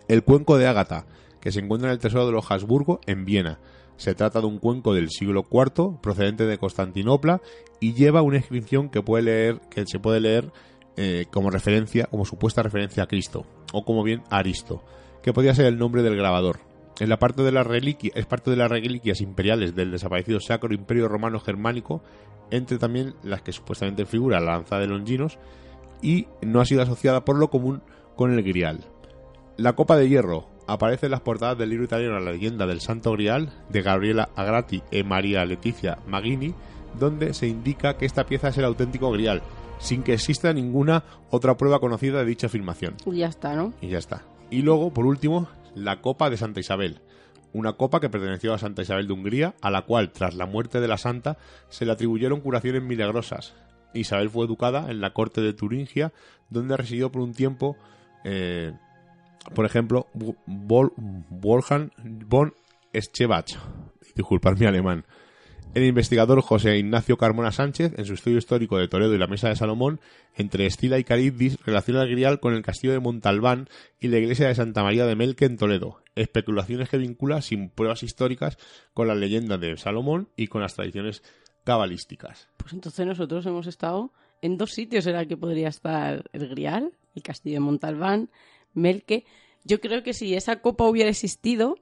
El cuenco de Ágata, que se encuentra en el Tesoro de los Habsburgo en Viena. Se trata de un cuenco del siglo IV, procedente de Constantinopla, y lleva una inscripción que, puede leer, que se puede leer eh, como referencia, como supuesta referencia a Cristo, o como bien Aristo, que podría ser el nombre del grabador. En la parte de es parte de las reliquias imperiales del desaparecido Sacro Imperio Romano Germánico, entre también las que supuestamente figura la lanza de Longinos, y no ha sido asociada por lo común con el grial. La copa de hierro, aparece en las portadas del libro italiano La leyenda del Santo Grial de Gabriela Agrati y María Letizia Maghini, donde se indica que esta pieza es el auténtico Grial, sin que exista ninguna otra prueba conocida de dicha afirmación. Y ya está, ¿no? Y ya está. Y luego, por último, la copa de Santa Isabel. Una copa que perteneció a Santa Isabel de Hungría, a la cual, tras la muerte de la santa, se le atribuyeron curaciones milagrosas. Isabel fue educada en la corte de Turingia, donde residió por un tiempo, eh, por ejemplo, Wol- Wolfgang von Schebach. Disculpad mi alemán. El investigador José Ignacio Carmona Sánchez, en su estudio histórico de Toledo y la Mesa de Salomón, entre Estila y Caridis, relaciona el grial con el castillo de Montalbán y la iglesia de Santa María de Melque en Toledo. Especulaciones que vincula sin pruebas históricas con la leyenda de Salomón y con las tradiciones cabalísticas. Pues entonces nosotros hemos estado en dos sitios en el que podría estar el Grial, el castillo de Montalbán, Melque. Yo creo que si esa copa hubiera existido,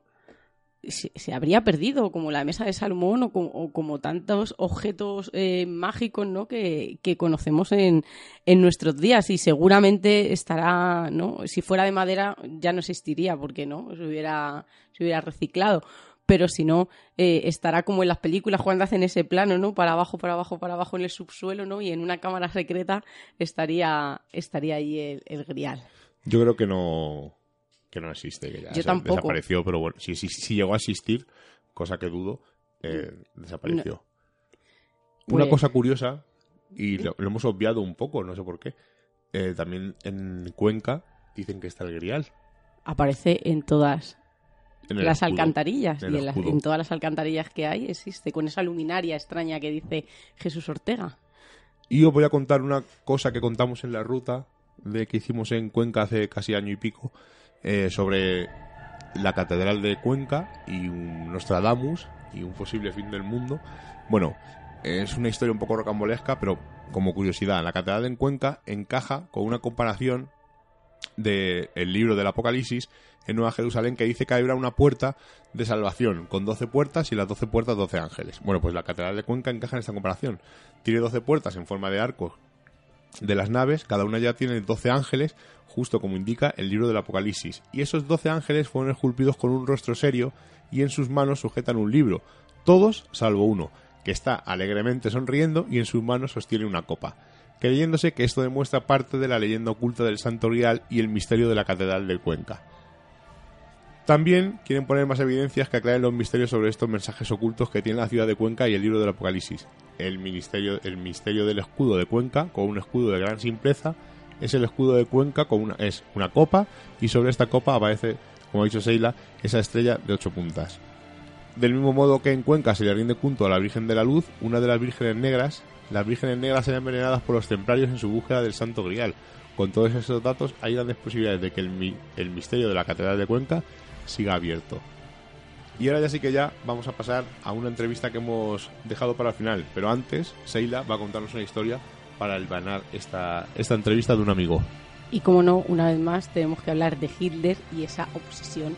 se, se habría perdido, como la mesa de Salomón o como, tantos objetos eh, mágicos ¿no? que, conocemos en, en nuestros días. Y seguramente estará, ¿no? si fuera de madera ya no existiría, porque no se hubiera, se hubiera reciclado. Pero si no, eh, estará como en las películas cuando hacen ese plano, ¿no? Para abajo, para abajo, para abajo en el subsuelo, ¿no? Y en una cámara secreta estaría, estaría ahí el grial. Yo creo que no que no existe, que ya Yo se- tampoco. desapareció, pero bueno, si, si, si llegó a existir, cosa que dudo, eh, desapareció. Una Pues- cosa curiosa, y lo, lo hemos obviado un poco, no sé por qué, eh, también en Cuenca dicen que está el grial. Aparece en todas En las escudo. alcantarillas. en y en, las- escudo. en todas las alcantarillas que hay existe, con esa luminaria extraña que dice Jesús Ortega. Y os voy a contar una cosa que contamos en la ruta de que hicimos en Cuenca hace casi año y pico eh, sobre la catedral de Cuenca y un Nostradamus y un posible fin del mundo. Bueno, es una historia un poco rocambolesca, pero como curiosidad, la catedral en Cuenca encaja con una comparación del libro del Apocalipsis en Nueva Jerusalén que dice que habrá una puerta de salvación con 12 puertas y las 12 puertas 12 ángeles. Bueno, pues la catedral de Cuenca encaja en esta comparación. Tiene 12 puertas en forma de arcos de las naves, cada una ya tiene 12 ángeles, justo como indica el libro del Apocalipsis. Y esos 12 ángeles fueron esculpidos con un rostro serio y en sus manos sujetan un libro. Todos salvo uno, que está alegremente sonriendo y en sus manos sostiene una copa, creyéndose que esto demuestra parte de la leyenda oculta del Santo Grial y el misterio de la Catedral de Cuenca. También quieren poner más evidencias que aclaren los misterios sobre estos mensajes ocultos que tiene la ciudad de Cuenca y el libro del Apocalipsis. El, ministerio, el misterio del escudo de Cuenca, con un escudo de gran simpleza, es el escudo de Cuenca con una, es una copa y sobre esta copa aparece, como ha dicho Seila, esa estrella de ocho puntas. Del mismo modo que en Cuenca se le rinde culto a la Virgen de la Luz, una de las vírgenes negras, las vírgenes negras eran envenenadas por los templarios en su búsqueda del Santo Grial. Con todos esos datos hay grandes posibilidades de que el, mi- el misterio de la Catedral de Cuenca siga abierto. Y ahora ya sí que ya vamos a pasar a una entrevista que hemos dejado para el final. Pero antes, Seila va a contarnos una historia para ganar esta, esta entrevista de un amigo. Y como no, una vez más tenemos que hablar de Hitler y esa obsesión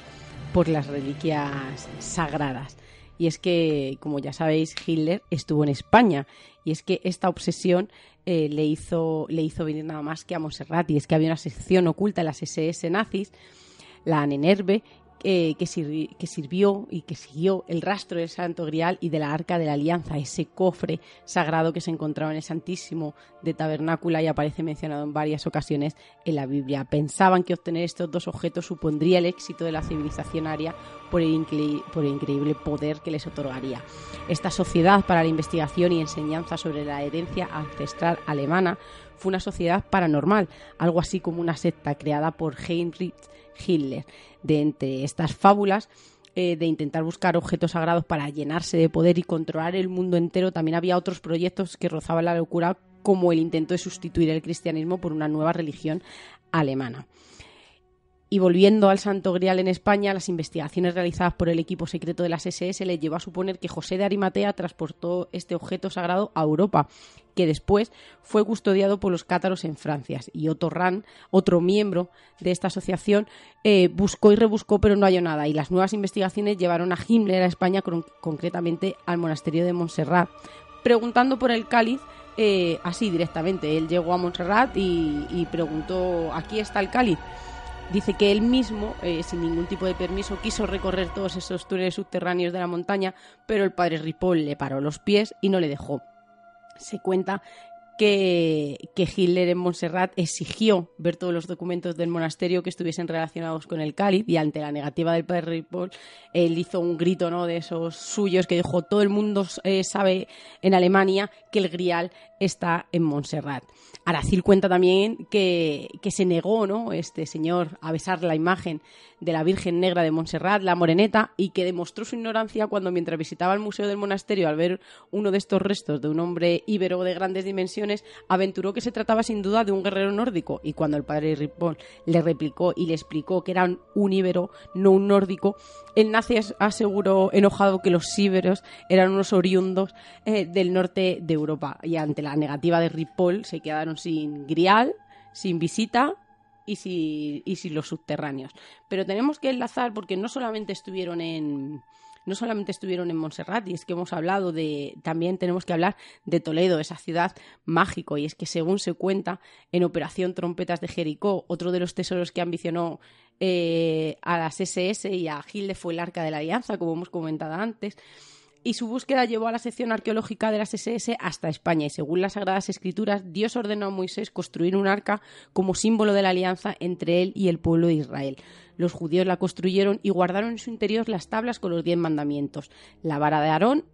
por las reliquias sagradas. Y es que, como ya sabéis, Hitler estuvo en España. Y es que esta obsesión eh, le, hizo, le hizo venir nada más que a Montserrat. Y es que había una sección oculta en las SS nazis, la Nenerve, eh, que, sirvi- que sirvió y que siguió el rastro del Santo Grial y de la Arca de la Alianza, ese cofre sagrado que se encontraba en el Santísimo de Tabernácula y aparece mencionado en varias ocasiones en la Biblia. Pensaban que obtener estos dos objetos supondría el éxito de la civilización aria por el, por el increíble poder que les otorgaría. Esta sociedad para la investigación y enseñanza sobre la herencia ancestral alemana fue una sociedad paranormal, algo así como una secta creada por Heinrich Hitler. De entre estas fábulas eh, de intentar buscar objetos sagrados para llenarse de poder y controlar el mundo entero, también había otros proyectos que rozaban la locura, como el intento de sustituir el cristianismo por una nueva religión alemana. Y volviendo al Santo Grial en España, las investigaciones realizadas por el equipo secreto de las SS le llevó a suponer que José de Arimatea transportó este objeto sagrado a Europa, que después fue custodiado por los cátaros en Francia. Y Otto Rahn, otro miembro de esta asociación, eh, buscó y rebuscó, pero no halló nada. Y las nuevas investigaciones llevaron a Himmler a España, con- concretamente al monasterio de Montserrat, preguntando por el cáliz eh, así directamente. Él llegó a Montserrat y, y preguntó, ¿aquí está el cáliz? Dice que él mismo, eh, sin ningún tipo de permiso, quiso recorrer todos esos túneles subterráneos de la montaña, pero el padre Ripoll le paró los pies y no le dejó. Se cuenta que, que Hitler en Montserrat exigió ver todos los documentos del monasterio que estuviesen relacionados con el cáliz y ante la negativa del padre Ripoll, él hizo un grito ¿no? de esos suyos que dijo todo el mundo eh, sabe en Alemania que el grial está en Montserrat. Aracil cuenta también que, que se negó ¿no? este señor a besar la imagen de la Virgen Negra de Montserrat, la Moreneta, y que demostró su ignorancia cuando mientras visitaba el Museo del Monasterio al ver uno de estos restos de un hombre íbero de grandes dimensiones, aventuró que se trataba sin duda de un guerrero nórdico, y cuando el padre Ripoll le replicó y le explicó que era un íbero, no un nórdico, el nazi as- aseguró enojado que los íberos eran unos oriundos eh, del norte de Europa, y ante la negativa de Ripoll se quedaron sin grial, sin visita y sin, y sin los subterráneos. Pero tenemos que enlazar porque no solamente estuvieron en no solamente estuvieron en Montserrat, y es que hemos hablado de, también tenemos que hablar de Toledo, esa ciudad mágico, y es que según se cuenta, en Operación Trompetas de Jericó, otro de los tesoros que ambicionó eh, a las SS y a Gilde fue el Arca de la Alianza, como hemos comentado antes, y su búsqueda llevó a la sección arqueológica de las SS hasta España y según las Sagradas Escrituras Dios ordenó a Moisés construir un arca como símbolo de la alianza entre él y el pueblo de Israel. Los judíos la construyeron y guardaron en su interior las tablas con los diez mandamientos, la vara de Aarón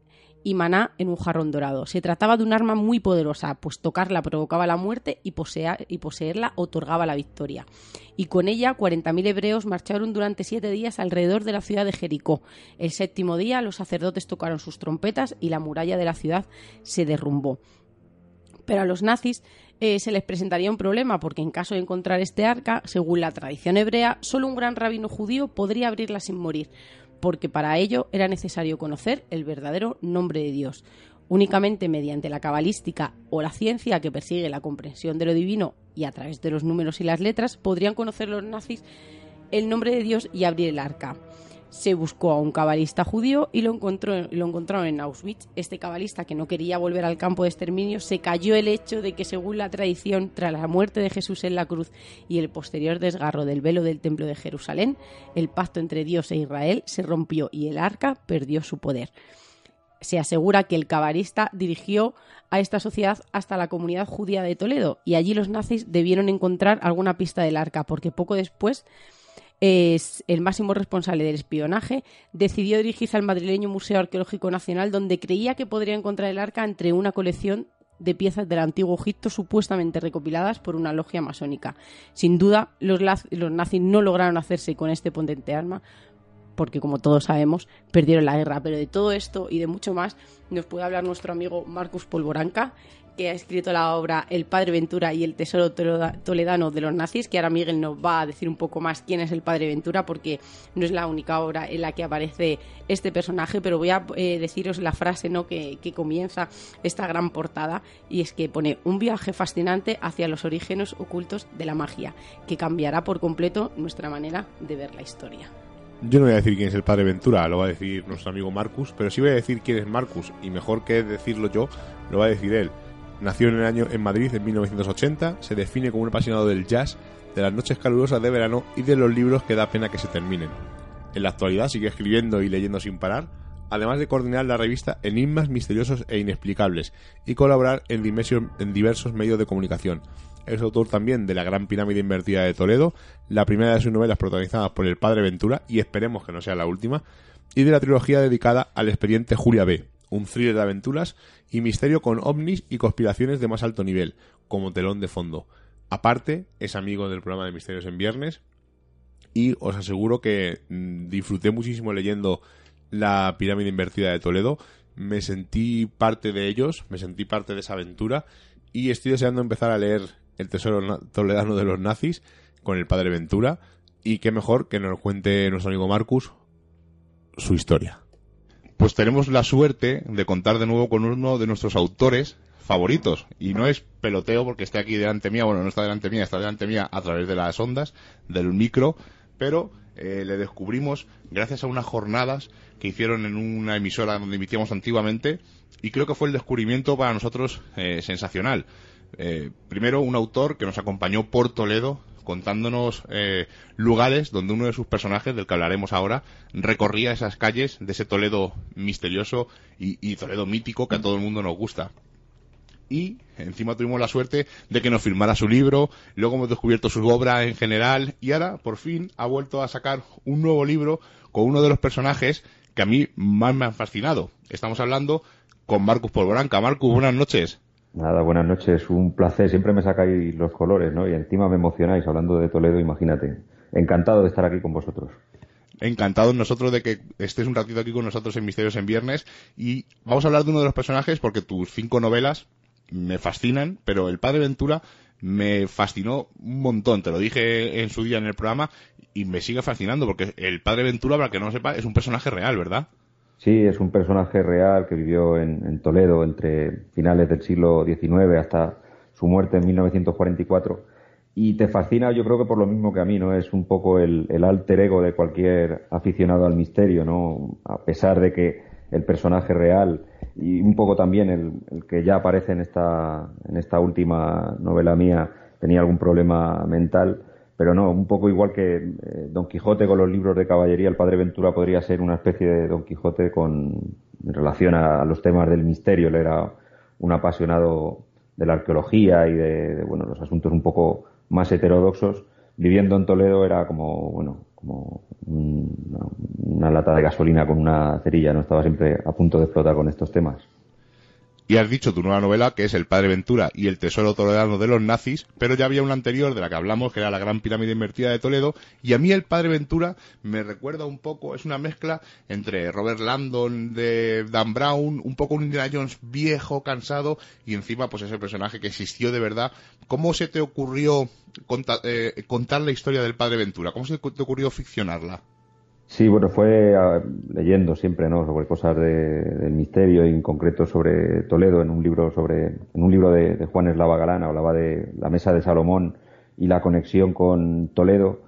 y maná en un jarrón dorado. Se trataba de un arma muy poderosa, pues tocarla provocaba la muerte y, y poseerla otorgaba la victoria. Y con ella 40.000 hebreos marcharon durante siete días alrededor de la ciudad de Jericó. El séptimo día los sacerdotes tocaron sus trompetas y la muralla de la ciudad se derrumbó. Pero a los nazis eh, se les presentaría un problema porque en caso de encontrar este arca, según la tradición hebrea, solo un gran rabino judío podría abrirla sin morir, porque para ello era necesario conocer el verdadero nombre de Dios. Únicamente mediante la cabalística o la ciencia que persigue la comprensión de lo divino y a través de los números y las letras podrían conocer los nazis el nombre de Dios y abrir el arca. Se buscó a un cabalista judío y lo, encontró, lo encontraron en Auschwitz. Este cabalista, que no quería volver al campo de exterminio, se cayó el hecho de que, según la tradición, tras la muerte de Jesús en la cruz y el posterior desgarro del velo del templo de Jerusalén, el pacto entre Dios e Israel se rompió y el arca perdió su poder se asegura que el cabalista dirigió a esta sociedad hasta la comunidad judía de Toledo y allí los nazis debieron encontrar alguna pista del arca porque poco después es el máximo responsable del espionaje decidió dirigirse al madrileño Museo Arqueológico Nacional donde creía que podría encontrar el arca entre una colección de piezas del antiguo Egipto supuestamente recopiladas por una logia masónica. Sin duda, los, nazis no lograron hacerse con este potente arma, porque como todos sabemos, perdieron la guerra. Pero de todo esto y de mucho más nos puede hablar nuestro amigo Marcus Polvoranca, que ha escrito la obra El Padre Ventura y el Tesoro Toleda- Toledano de los nazis, que ahora Miguel nos va a decir un poco más quién es el Padre Ventura, porque no es la única obra en la que aparece este personaje, pero voy a eh, deciros la frase ¿no? que, que comienza esta gran portada, y es que pone un viaje fascinante hacia los orígenes ocultos de la magia, que cambiará por completo nuestra manera de ver la historia. Yo no voy a decir quién es el padre Ventura, lo va a decir nuestro amigo Marcus, pero sí voy a decir quién es Marcus, y mejor que decirlo yo, lo va a decir él. Nació en el año en Madrid en 1980, se define como un apasionado del jazz, de las noches calurosas de verano y de los libros que da pena que se terminen. En la actualidad sigue escribiendo y leyendo sin parar, además de coordinar la revista Enigmas Misteriosos e Inexplicables y colaborar en, en diversos medios de comunicación. Es autor también de La Gran Pirámide Invertida de Toledo, la primera de sus novelas protagonizadas por el padre Ventura, y esperemos que no sea la última, y de la trilogía dedicada al expediente Julia B., un thriller de aventuras y misterio con ovnis y conspiraciones de más alto nivel, como telón de fondo. Aparte, es amigo del programa de Misterios en Viernes, y os aseguro que mm, disfruté muchísimo leyendo la pirámide invertida de Toledo. Me sentí parte de ellos, me sentí parte de esa aventura y estoy deseando empezar a leer El Tesoro Toledano de los Nazis con el padre Ventura y qué mejor que nos cuente nuestro amigo Marcus su historia. Pues tenemos la suerte de contar de nuevo con uno de nuestros autores favoritos. Y no es peloteo porque esté aquí delante mía, bueno, no está delante mía, está delante mía a través de las ondas, del micro, pero eh, le descubrimos gracias a unas jornadas que hicieron en una emisora donde emitíamos antiguamente y creo que fue el descubrimiento para nosotros eh, sensacional. Eh, primero, un autor que nos acompañó por Toledo contándonos eh, lugares donde uno de sus personajes, del que hablaremos ahora, recorría esas calles de ese Toledo misterioso y, Toledo mítico que a todo el mundo nos gusta y encima tuvimos la suerte de que nos firmara su libro, luego hemos descubierto su obra en general y ahora por fin ha vuelto a sacar un nuevo libro con uno de los personajes que a mí más me han fascinado. Estamos hablando con Marcus Polvoranca. Marcus, buenas noches. Nada, buenas noches, un placer. Siempre me sacáis los colores, ¿no? Y encima me emocionáis hablando de Toledo, imagínate. Encantado de estar aquí con vosotros. Encantados nosotros de que estés un ratito aquí con nosotros en Misterios en Viernes y vamos a hablar de uno de los personajes porque tus cinco novelas me fascinan, pero el Padre Ventura me fascinó un montón, te lo dije en su día en el programa y me sigue fascinando porque el Padre Ventura, para que no lo sepa, es un personaje real, ¿verdad? Sí, es un personaje real que vivió en, en Toledo entre finales del siglo XIX hasta su muerte en 1944. Y te fascina, yo creo que por lo mismo que a mí, ¿no? Es un poco el, el alter ego de cualquier aficionado al misterio, ¿no? A pesar de que el personaje real y un poco también el, el que ya aparece en esta, en esta última novela mía tenía algún problema mental, pero no, un poco igual que eh, Don Quijote con los libros de caballería, el Padre Ventura podría ser una especie de Don Quijote con en relación a, los temas del misterio. Él era un apasionado de la arqueología y de, bueno los asuntos un poco más heterodoxos. Viviendo en Toledo era como bueno como un- una, una lata de gasolina con una cerilla, no estaba siempre a punto de explotar con estos temas. Y has dicho tu nueva novela, que es El Padre Ventura y el Tesoro Toledano de los Nazis, pero ya había una anterior de la que hablamos, que era La Gran Pirámide Invertida de Toledo, y a mí El Padre Ventura me recuerda un poco, es una mezcla entre Robert Landon de Dan Brown, un poco un Indiana Jones viejo, cansado, y encima pues ese personaje que existió de verdad. ¿Cómo se te ocurrió conta- eh, contar la historia del Padre Ventura? ¿Cómo se te ocurrió ficcionarla? Sí, bueno, fue ah, leyendo siempre, ¿no? Sobre cosas de- del misterio y en concreto sobre Toledo en un libro sobre, en un libro de, Juan Eslava Galán hablaba de la mesa de Salomón y la conexión con Toledo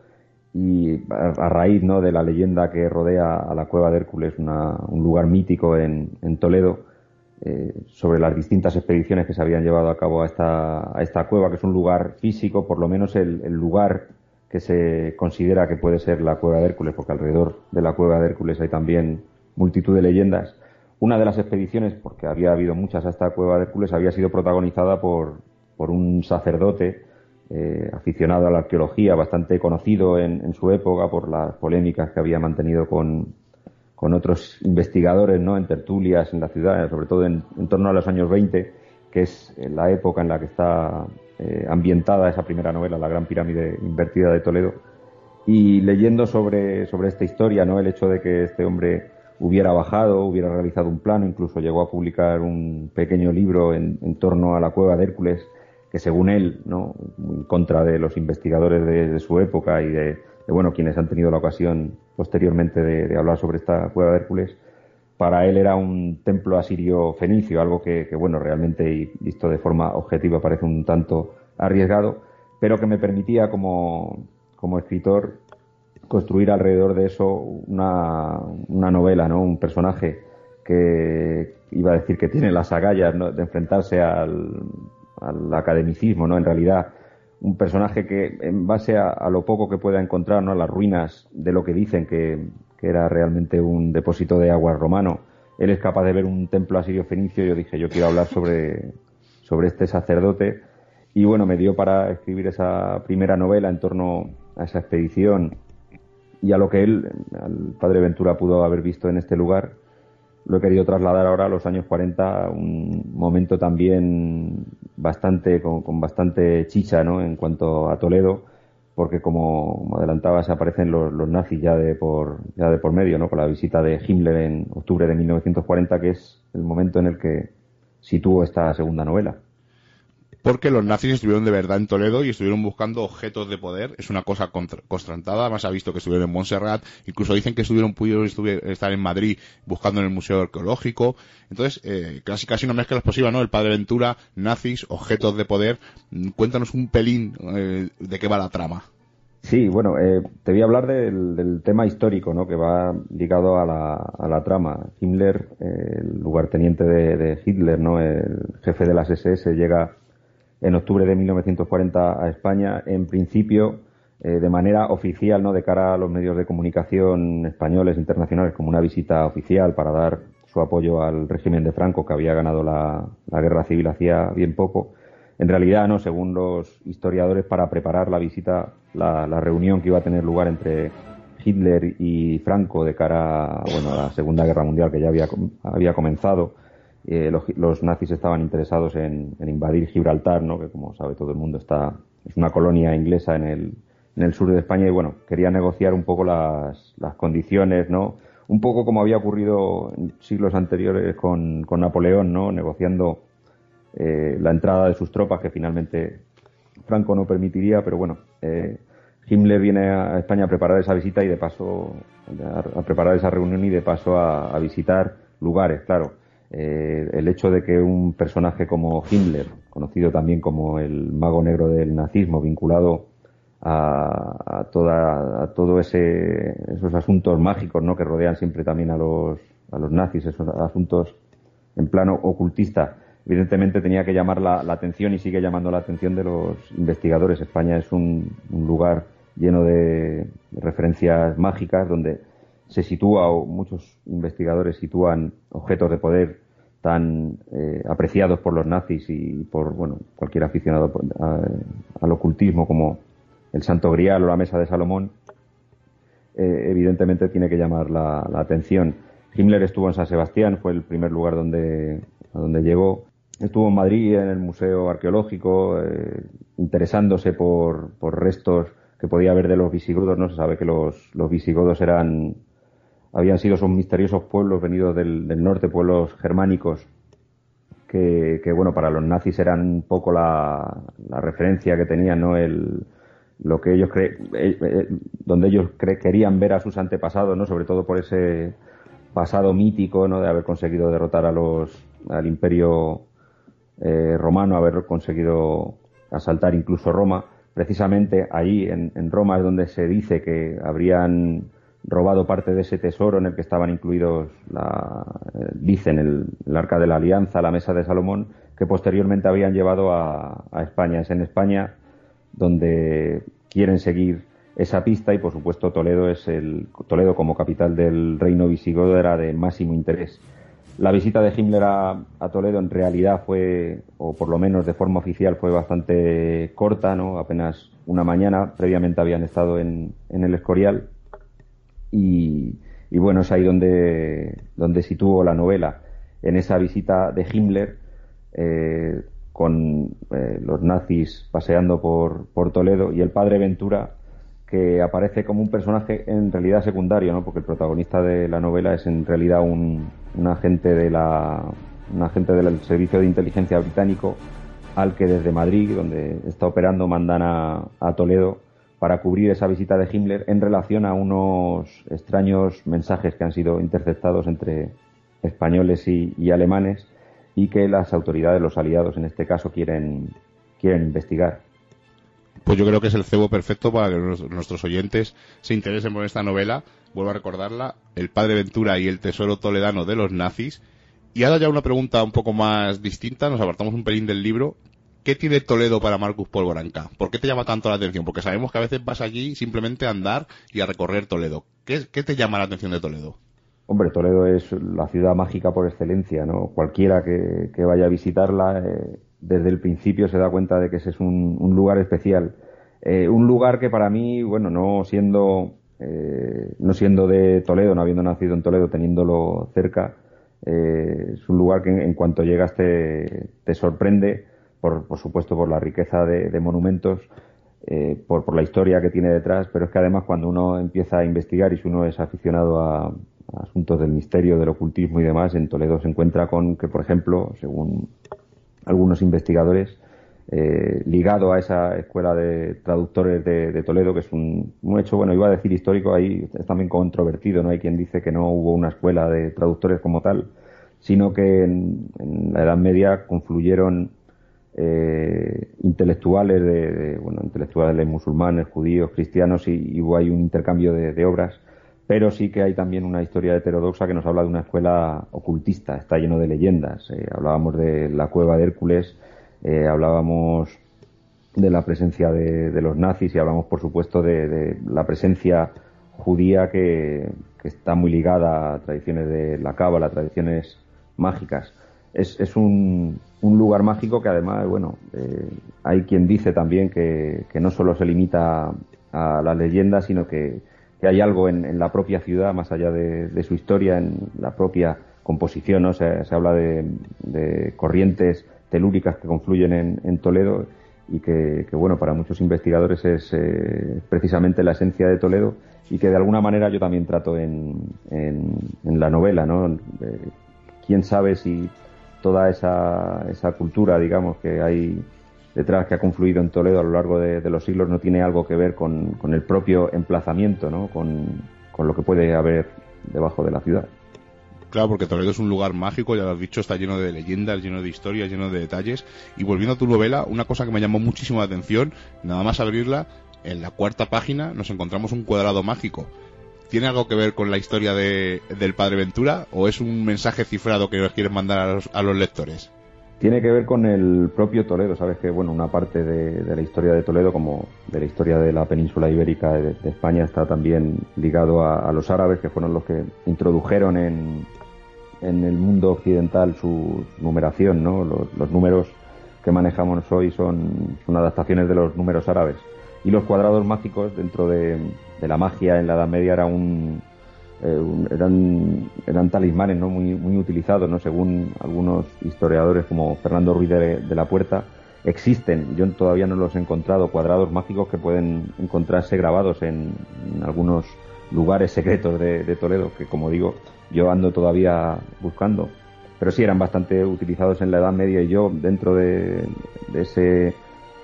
y a, raíz, ¿no? De la leyenda que rodea a la cueva de Hércules, una- un lugar mítico en, en Toledo, eh, sobre las distintas expediciones que se habían llevado a cabo a esta, a esta cueva, que es un lugar físico, por lo menos el lugar que se considera que puede ser la cueva de Hércules, porque alrededor de la cueva de Hércules hay también multitud de leyendas. Una de las expediciones, porque había habido muchas a esta cueva de Hércules, había sido protagonizada por, por un sacerdote eh, aficionado a la arqueología, bastante conocido en, su época por las polémicas que había mantenido con, con otros investigadores ¿no? en tertulias en la ciudad, sobre todo en, en torno a los años 20, que es la época en la que está eh, ambientada esa primera novela, La Gran Pirámide Invertida de Toledo. Y leyendo sobre, sobre esta historia, ¿no? el hecho de que este hombre hubiera bajado, hubiera realizado un plano, incluso llegó a publicar un pequeño libro en, en torno a la cueva de Hércules, que según él, ¿no? en contra de los investigadores de, su época y de, bueno, quienes han tenido la ocasión posteriormente de hablar sobre esta cueva de Hércules, para él era un templo asirio fenicio, algo que, que, bueno, realmente visto de forma objetiva parece un tanto arriesgado, pero que me permitía como, como escritor construir alrededor de eso una, una novela, ¿no? Un personaje que iba a decir que tiene las agallas ¿no? de enfrentarse al, al academicismo, ¿no? En realidad, un personaje que, en base a, a, lo poco que pueda encontrar, ¿no? Las ruinas de lo que dicen que, que era realmente un depósito de agua romano, él es capaz de ver un templo asirio fenicio. Yo dije, yo quiero hablar sobre, sobre este sacerdote. Y bueno, me dio para escribir esa primera novela en torno a esa expedición y a lo que él, al padre Ventura, pudo haber visto en este lugar. Lo he querido trasladar ahora a los años 40, un momento también bastante, con, con bastante chicha, ¿no? En cuanto a Toledo, porque como, adelantabas, aparecen los, los, nazis ya de por, ya de por medio, ¿no? Con la visita de Himmler en octubre de 1940, que es el momento en el que sitúo esta segunda novela porque los nazis estuvieron de verdad en Toledo y estuvieron buscando objetos de poder. Es una cosa constrantada. Además, ha visto que estuvieron en Montserrat. Incluso dicen que estuvieron pudieron estar en Madrid buscando en el Museo Arqueológico. Entonces, eh, casi casi una mezcla explosiva, ¿no? El Padre Ventura, nazis, objetos de poder. Cuéntanos un pelín eh, de qué va la trama. Sí, bueno, eh, te voy a hablar del, tema histórico, ¿no? Que va ligado a la, a la trama. Himmler, el lugarteniente de Hitler, ¿no? El jefe de las SS, llega en octubre de 1940 a España, en principio eh, de manera oficial, ¿no? De cara a los medios de comunicación españoles, internacionales, como una visita oficial para dar su apoyo al régimen de Franco, que había ganado la, guerra civil hacía bien poco. En realidad, no, según los historiadores, para preparar la visita, la, reunión que iba a tener lugar entre Hitler y Franco de cara a, bueno, a la Segunda Guerra Mundial que ya había comenzado, eh, los, los nazis estaban interesados en, invadir Gibraltar, ¿no? que como sabe todo el mundo está es una colonia inglesa en el, sur de España y bueno, quería negociar un poco las, condiciones, ¿no? Un poco como había ocurrido en siglos anteriores con, Napoleón, ¿no? Negociando eh, la entrada de sus tropas que finalmente Franco no permitiría, pero bueno, eh, Himmler viene a España a preparar esa visita y de paso a, preparar esa reunión y de paso a visitar lugares, claro. Eh, el hecho de que un personaje como Himmler, conocido también como el mago negro del nazismo, vinculado a, a toda, a todo ese, esos asuntos mágicos, ¿no? Que rodean siempre también a los, a los nazis, esos asuntos en plano ocultista, evidentemente tenía que llamar la, la atención y sigue llamando la atención de los investigadores. España es un, un lugar lleno de referencias mágicas donde se sitúa o muchos investigadores sitúan objetos de poder tan eh, apreciados por los nazis y por bueno cualquier aficionado al ocultismo como el Santo Grial o la Mesa de Salomón eh, evidentemente tiene que llamar la, la atención. Himmler estuvo en San Sebastián, fue el primer lugar donde, a donde llegó. Estuvo en Madrid, en el Museo Arqueológico, eh, interesándose por, por restos que podía haber de los visigodos. No se sabe que los, los visigodos eran, habían sido esos misteriosos pueblos venidos del, norte, pueblos germánicos, que, que, bueno, para los nazis eran un poco la, la referencia que tenían, ¿no? El, lo que ellos cre eh, eh, donde ellos cre querían ver a sus antepasados, ¿no? Sobre todo por ese pasado mítico, ¿no? De haber conseguido derrotar a los, al imperio eh, romano, haber conseguido asaltar incluso Roma. Precisamente allí, en, en Roma, es donde se dice que habrían robado parte de ese tesoro en el que estaban incluidos, la, eh, dicen, el, Arca de la Alianza, la Mesa de Salomón, que posteriormente habían llevado a, a España. Es en España donde quieren seguir esa pista y por supuesto Toledo es el Toledo como capital del reino visigodo era de máximo interés. La visita de Himmler a, a, Toledo en realidad fue, o por lo menos de forma oficial, fue bastante corta, ¿no? Apenas una mañana. Previamente habían estado en, en el Escorial. Y, y, bueno, es ahí donde, donde situó la novela. En esa visita de Himmler, eh, con eh, los nazis paseando por, por Toledo y el padre Ventura que aparece como un personaje en realidad secundario, ¿no? porque el protagonista de la novela es en realidad un, un agente de la un agente del servicio de inteligencia británico al que desde Madrid, donde está operando, mandan a, a Toledo para cubrir esa visita de Himmler en relación a unos extraños mensajes que han sido interceptados entre españoles y, alemanes y que las autoridades, los aliados en este caso, quieren, quieren investigar. Pues yo creo que es el cebo perfecto para que nuestros oyentes se interesen por esta novela. Vuelvo a recordarla, El Padre Ventura y el Tesoro Toledano de los Nazis. Y ahora ya una pregunta un poco más distinta, nos apartamos un pelín del libro. ¿Qué tiene Toledo para Marcus Polvoranca? ¿Por qué te llama tanto la atención? Porque sabemos que a veces vas allí simplemente a andar y a recorrer Toledo. ¿Qué, te llama la atención de Toledo? Hombre, Toledo es la ciudad mágica por excelencia, ¿no? Cualquiera que, que vaya a visitarla, eh, desde el principio se da cuenta de que ese es un, un lugar especial. Eh, un lugar que para mí, bueno, no siendo, eh, no siendo de Toledo, no habiendo nacido en Toledo, teniéndolo cerca, eh, es un lugar que en, en cuanto llegas te, te sorprende, por, por, supuesto por la riqueza de, de monumentos, eh, por, por la historia que tiene detrás, pero es que además cuando uno empieza a investigar y si uno es aficionado a, asuntos del misterio, del ocultismo y demás, en Toledo se encuentra con que, por ejemplo, según algunos investigadores, eh, ligado a esa escuela de traductores de, de, Toledo, que es un, un, hecho, bueno, iba a decir histórico, ahí es también controvertido, ¿no? Hay quien dice que no hubo una escuela de traductores como tal, sino que en, en la Edad Media confluyeron eh, intelectuales de, bueno, intelectuales musulmanes, judíos, cristianos y, y hubo ahí un intercambio de, obras pero sí que hay también una historia heterodoxa que nos habla de una escuela ocultista, está lleno de leyendas. Eh, hablábamos de la cueva de Hércules, eh, hablábamos de la presencia de, los nazis y hablamos, por supuesto, de, de la presencia judía que, que está muy ligada a tradiciones de la cábala, tradiciones mágicas. Es, es un, lugar mágico que además, bueno, eh, hay quien dice también que, no solo se limita a las leyendas, sino que, que hay algo en, la propia ciudad, más allá de, de su historia, en la propia composición, ¿no? Se, se habla de, de corrientes telúricas que confluyen en, en Toledo y que, que, bueno, para muchos investigadores es eh, precisamente la esencia de Toledo y que de alguna manera yo también trato en, en, en la novela, ¿no? Eh, quién sabe si toda esa, esa cultura, digamos, que hay detrás, que ha confluido en Toledo a lo largo de, los siglos, no tiene algo que ver con, con el propio emplazamiento, ¿no? Con, con lo que puede haber debajo de la ciudad. Claro, porque Toledo es un lugar mágico, ya lo has dicho, está lleno de leyendas, lleno de historias, lleno de detalles. Y volviendo a tu novela, una cosa que me llamó muchísimo la atención, nada más abrirla, en la cuarta página nos encontramos un cuadrado mágico. ¿Tiene algo que ver con la historia de, del Padre Ventura o es un mensaje cifrado que nos quieres mandar a los, a los lectores? Tiene que ver con el propio Toledo, sabes que bueno, una parte de, la historia de Toledo, como de la historia de la península ibérica de, España, está también ligado a, los árabes, que fueron los que introdujeron en, en el mundo occidental su numeración, ¿no? Los, números que manejamos hoy son, adaptaciones de los números árabes. Y los cuadrados mágicos dentro de, la magia en la Edad Media era eh, un, eran, eran talismanes ¿no? muy, muy utilizados, ¿no? según algunos historiadores como Fernando Ruiz de, la Puerta. Existen, yo todavía no los he encontrado, cuadrados mágicos que pueden encontrarse grabados en, en algunos lugares secretos de, Toledo, que como digo, yo ando todavía buscando. Pero sí eran bastante utilizados en la Edad Media y yo, dentro de, de ese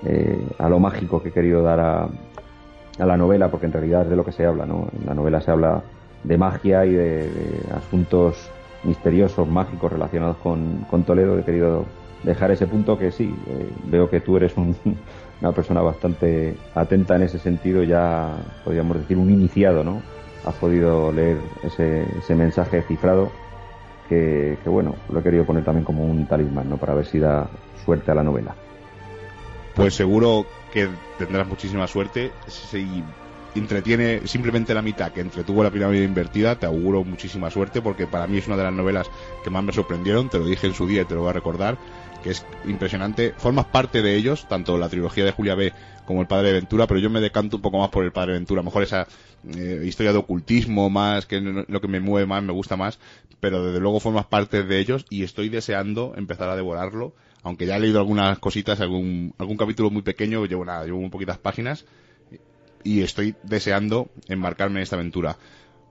eh, a lo mágico que he querido dar a, la novela, porque en realidad es de lo que se habla, ¿no? En la novela se habla de magia y de, asuntos misteriosos, mágicos relacionados con, con, Toledo. He querido dejar ese punto que sí, eh, veo que tú eres un, una persona bastante atenta en ese sentido, ya podríamos decir un iniciado, ¿no? Has podido leer ese, ese mensaje cifrado que, que, bueno, lo he querido poner también como un talismán, ¿no? Para ver si da suerte a la novela. Pues seguro que tendrás muchísima suerte. Si entretiene simplemente la mitad que entretuvo la pirámide invertida, te auguro muchísima suerte porque para mí es una de las novelas que más me sorprendieron, te lo dije en su día y te lo voy a recordar, que es impresionante. Formas parte de ellos, tanto la trilogía de Julia B como el Padre Ventura, pero yo me decanto un poco más por el Padre Ventura, mejor esa eh, historia de ocultismo más, que lo que me mueve más, me gusta más, pero desde luego formas parte de ellos y estoy deseando empezar a devorarlo, aunque ya he leído algunas cositas, algún, algún capítulo muy pequeño, llevo nada, llevo un poquitas páginas, y estoy deseando embarcarme en esta aventura.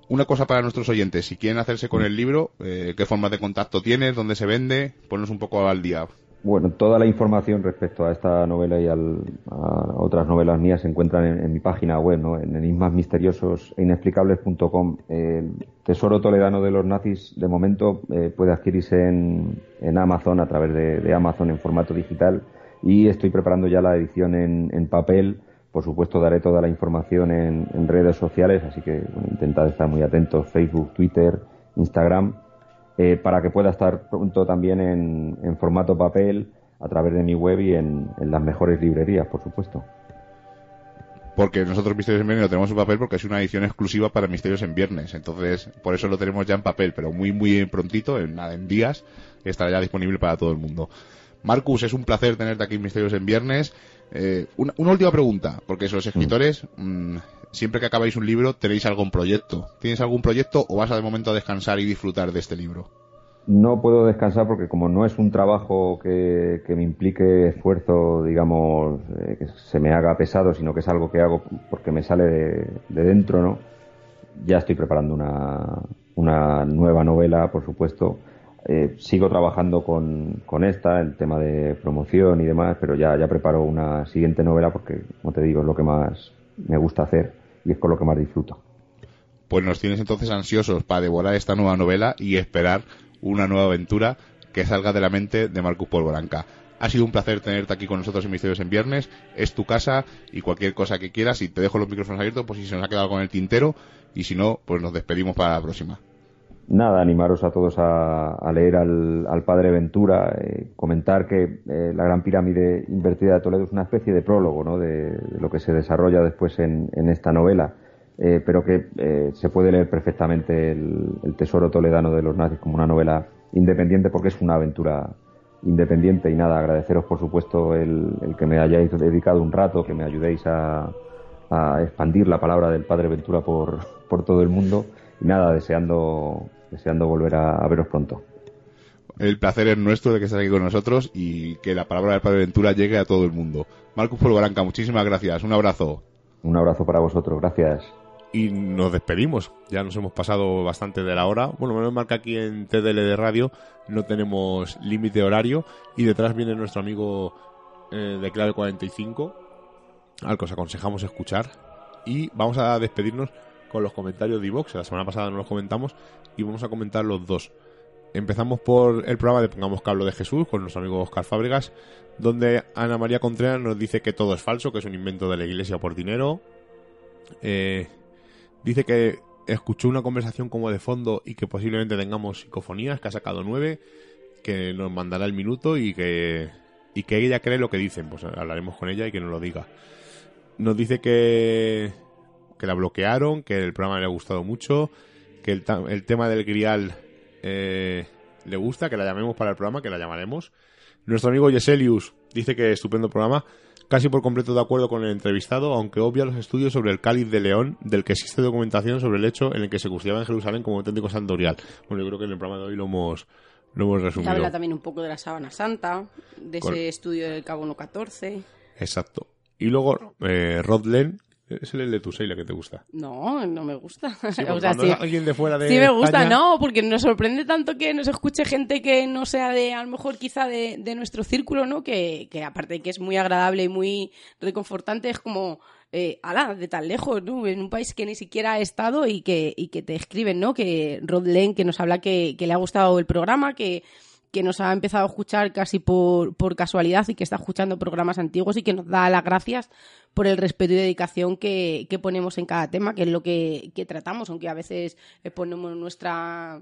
Una cosa para nuestros oyentes, si quieren hacerse con el libro, eh, ¿qué formas de contacto tienes? ¿Dónde se vende? Ponnos un poco al día. Bueno, toda la información respecto a esta novela y al, a otras novelas mías se encuentran en, mi página web, ¿no? en enigmasmisteriosos e. El Tesoro Toledano de los Nazis, de momento, eh, puede adquirirse en, en, Amazon a través de, de, Amazon en formato digital y estoy preparando ya la edición en, en papel. Por supuesto, daré toda la información en, en redes sociales, así que bueno, intentad estar muy atentos, Facebook, Twitter, Instagram eh, para que pueda estar pronto también en, en, formato papel a través de mi web y en, las mejores librerías, por supuesto. Porque nosotros Misterios en Viernes lo tenemos en papel porque es una edición exclusiva para Misterios en Viernes. Entonces, por eso lo tenemos ya en papel, pero muy, muy prontito, en, en días, estará ya disponible para todo el mundo. Marcus, es un placer tenerte aquí en Misterios en Viernes. Eh, una, una, última pregunta, porque los escritores, mm, siempre que acabáis un libro, tenéis algún proyecto. ¿Tienes algún proyecto o vas a de momento a descansar y disfrutar de este libro? No puedo descansar porque como no es un trabajo que, que me implique esfuerzo, digamos, eh, que se me haga pesado, sino que es algo que hago porque me sale de, de dentro, ¿no? Ya estoy preparando una, una nueva novela, por supuesto. Eh, sigo trabajando con, con, esta, el tema de promoción y demás, pero ya, preparo una siguiente novela porque, como te digo, es lo que más me gusta hacer y es con lo que más disfruto. Pues nos tienes entonces ansiosos para devorar esta nueva novela y esperar una nueva aventura que salga de la mente de Marcus Polvoranca. Ha sido un placer tenerte aquí con nosotros en Misterios en Viernes. Es tu casa y cualquier cosa que quieras. Y te dejo los micrófonos abiertos, pues si se nos ha quedado con el tintero. Y si no, pues nos despedimos para la próxima. Nada, animaros a todos a, a leer al, al padre Ventura, eh, comentar que eh, la Gran Pirámide Invertida de Toledo es una especie de prólogo ¿no? de, de lo que se desarrolla después en, en esta novela, eh, pero que se puede leer perfectamente el, el Tesoro Toledano de los Nazis como una novela independiente porque es una aventura independiente y nada, agradeceros por supuesto el, el que me hayáis dedicado un rato, que me ayudéis a, a expandir la palabra del Padre Ventura por, por todo el mundo y nada, deseando, deseando volver a, a veros pronto. El placer es nuestro de que estés aquí con nosotros y que la palabra del Padre Ventura llegue a todo el mundo. Marcus Polvaranca, muchísimas gracias. Un abrazo. Un abrazo para vosotros, gracias. Y nos despedimos. Ya nos hemos pasado bastante de la hora. Bueno, menos mal que aquí en TDL de Radio no tenemos límite horario. Y detrás viene nuestro amigo eh, de Clave 45, al que os aconsejamos escuchar. Y vamos a despedirnos los comentarios de Ivox. La semana pasada no los comentamos y vamos a comentar los dos. Empezamos por el programa de Pongamos Cablo de Jesús con nuestro amigo Oscar Fábregas, donde Ana María Contreras nos dice que todo es falso, que es un invento de la iglesia por dinero. Eh, dice que escuchó una conversación como de fondo y que posiblemente tengamos psicofonías, que ha sacado nueve, que nos mandará el minuto y que, y que ella cree lo que dicen. Pues hablaremos con ella y que nos lo diga. Nos dice que, que la bloquearon, que el programa le ha gustado mucho, que el, el tema del grial eh, le gusta, que la llamemos para el programa, que la llamaremos. Nuestro amigo Yeselius dice que estupendo programa, casi por completo de acuerdo con el entrevistado, aunque obvia los estudios sobre el cáliz de León, del que existe documentación sobre el hecho en el que se custodiaba en Jerusalén como auténtico sandorial. Bueno, yo creo que en el programa de hoy lo hemos, lo hemos resumido. habla también un poco de la sábana santa, de Cor- ese estudio del Carbono 14. Exacto. Y luego, eh, Rod Len, es el de tu Seila que te gusta. No, no me gusta. Sí, O sea, alguien de fuera de Sí me gusta, España- no, porque nos sorprende tanto que nos escuche gente que no sea de, a lo mejor quizá de, de nuestro círculo, ¿no? Que, que aparte de que es muy agradable y muy reconfortante, es como, eh, ala, de tan lejos, ¿no? En un país que ni siquiera ha estado y que, y que te escriben, ¿no? Que Rod Len, que nos habla que, que le ha gustado el programa, que que nos ha empezado a escuchar casi por, por casualidad y que está escuchando programas antiguos y que nos da las gracias por el respeto y dedicación que, que ponemos en cada tema, que es lo que, que tratamos, aunque a veces eh, ponemos nuestra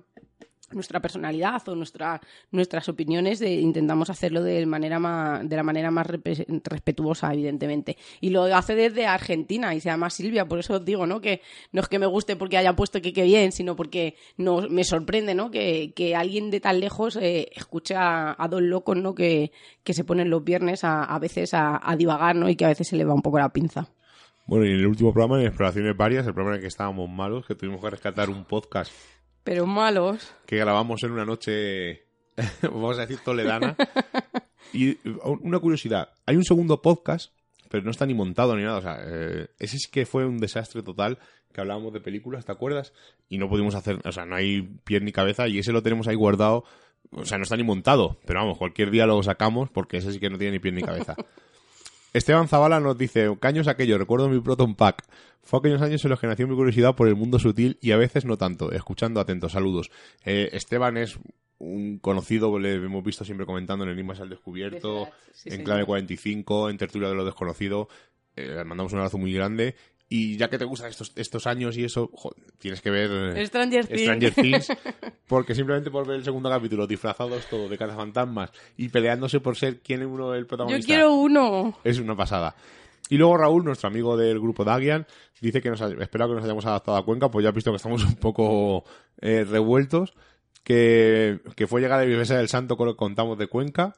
nuestra personalidad o nuestra, nuestras opiniones de- intentamos hacerlo de manera de la manera más respetuosa evidentemente. Y lo hace desde Argentina y se llama Silvia por eso os digo no que no es que me guste porque haya puesto que qué bien sino porque no me sorprende no que, que alguien de tan lejos eh, escuche a, a dos locos no que, que se ponen los viernes a, a veces a, a divagar no y que a veces se le va un poco la pinza. Bueno, y en el último programa, en Exploraciones Varias, el programa en el que estábamos malos, que tuvimos que rescatar un podcast pero malos que grabamos en una noche, vamos a decir, toledana. Y una curiosidad, hay un segundo podcast, pero no está ni montado ni nada. O sea, eh, ese sí que fue un desastre total, que hablábamos de películas, ¿te acuerdas? Y no pudimos hacer, o sea, no hay pie ni cabeza y ese lo tenemos ahí guardado. O sea, no está ni montado, pero vamos, cualquier día lo sacamos porque ese sí que no tiene ni pie ni cabeza. Esteban Zavala nos dice, caños aquello, recuerdo mi Proton Pack. Fue aquellos años en los que nació mi curiosidad por el mundo sutil y a veces no tanto. Escuchando atentos, saludos. Eh, Esteban es un conocido, le hemos visto siempre comentando en Enigmas al Descubierto, Sí, en. Clave 45, en Tertulia de lo Desconocido. Eh, le mandamos un abrazo muy grande. Y ya que te gustan estos, estos años y eso, jo, tienes que ver eh, Stranger Things. Stranger Things, porque simplemente por ver el segundo capítulo, disfrazados todos de cazafantasmas y peleándose por ser quién es uno el yo protagonista. quiero uno Es una pasada. Y luego Raúl, nuestro amigo del grupo Dagian, dice que nos ha- espera que nos hayamos adaptado a Cuenca, pues ya has visto que estamos un poco eh, revueltos, que, que fue llegar a la Iglesia del Santo con lo que contamos de Cuenca,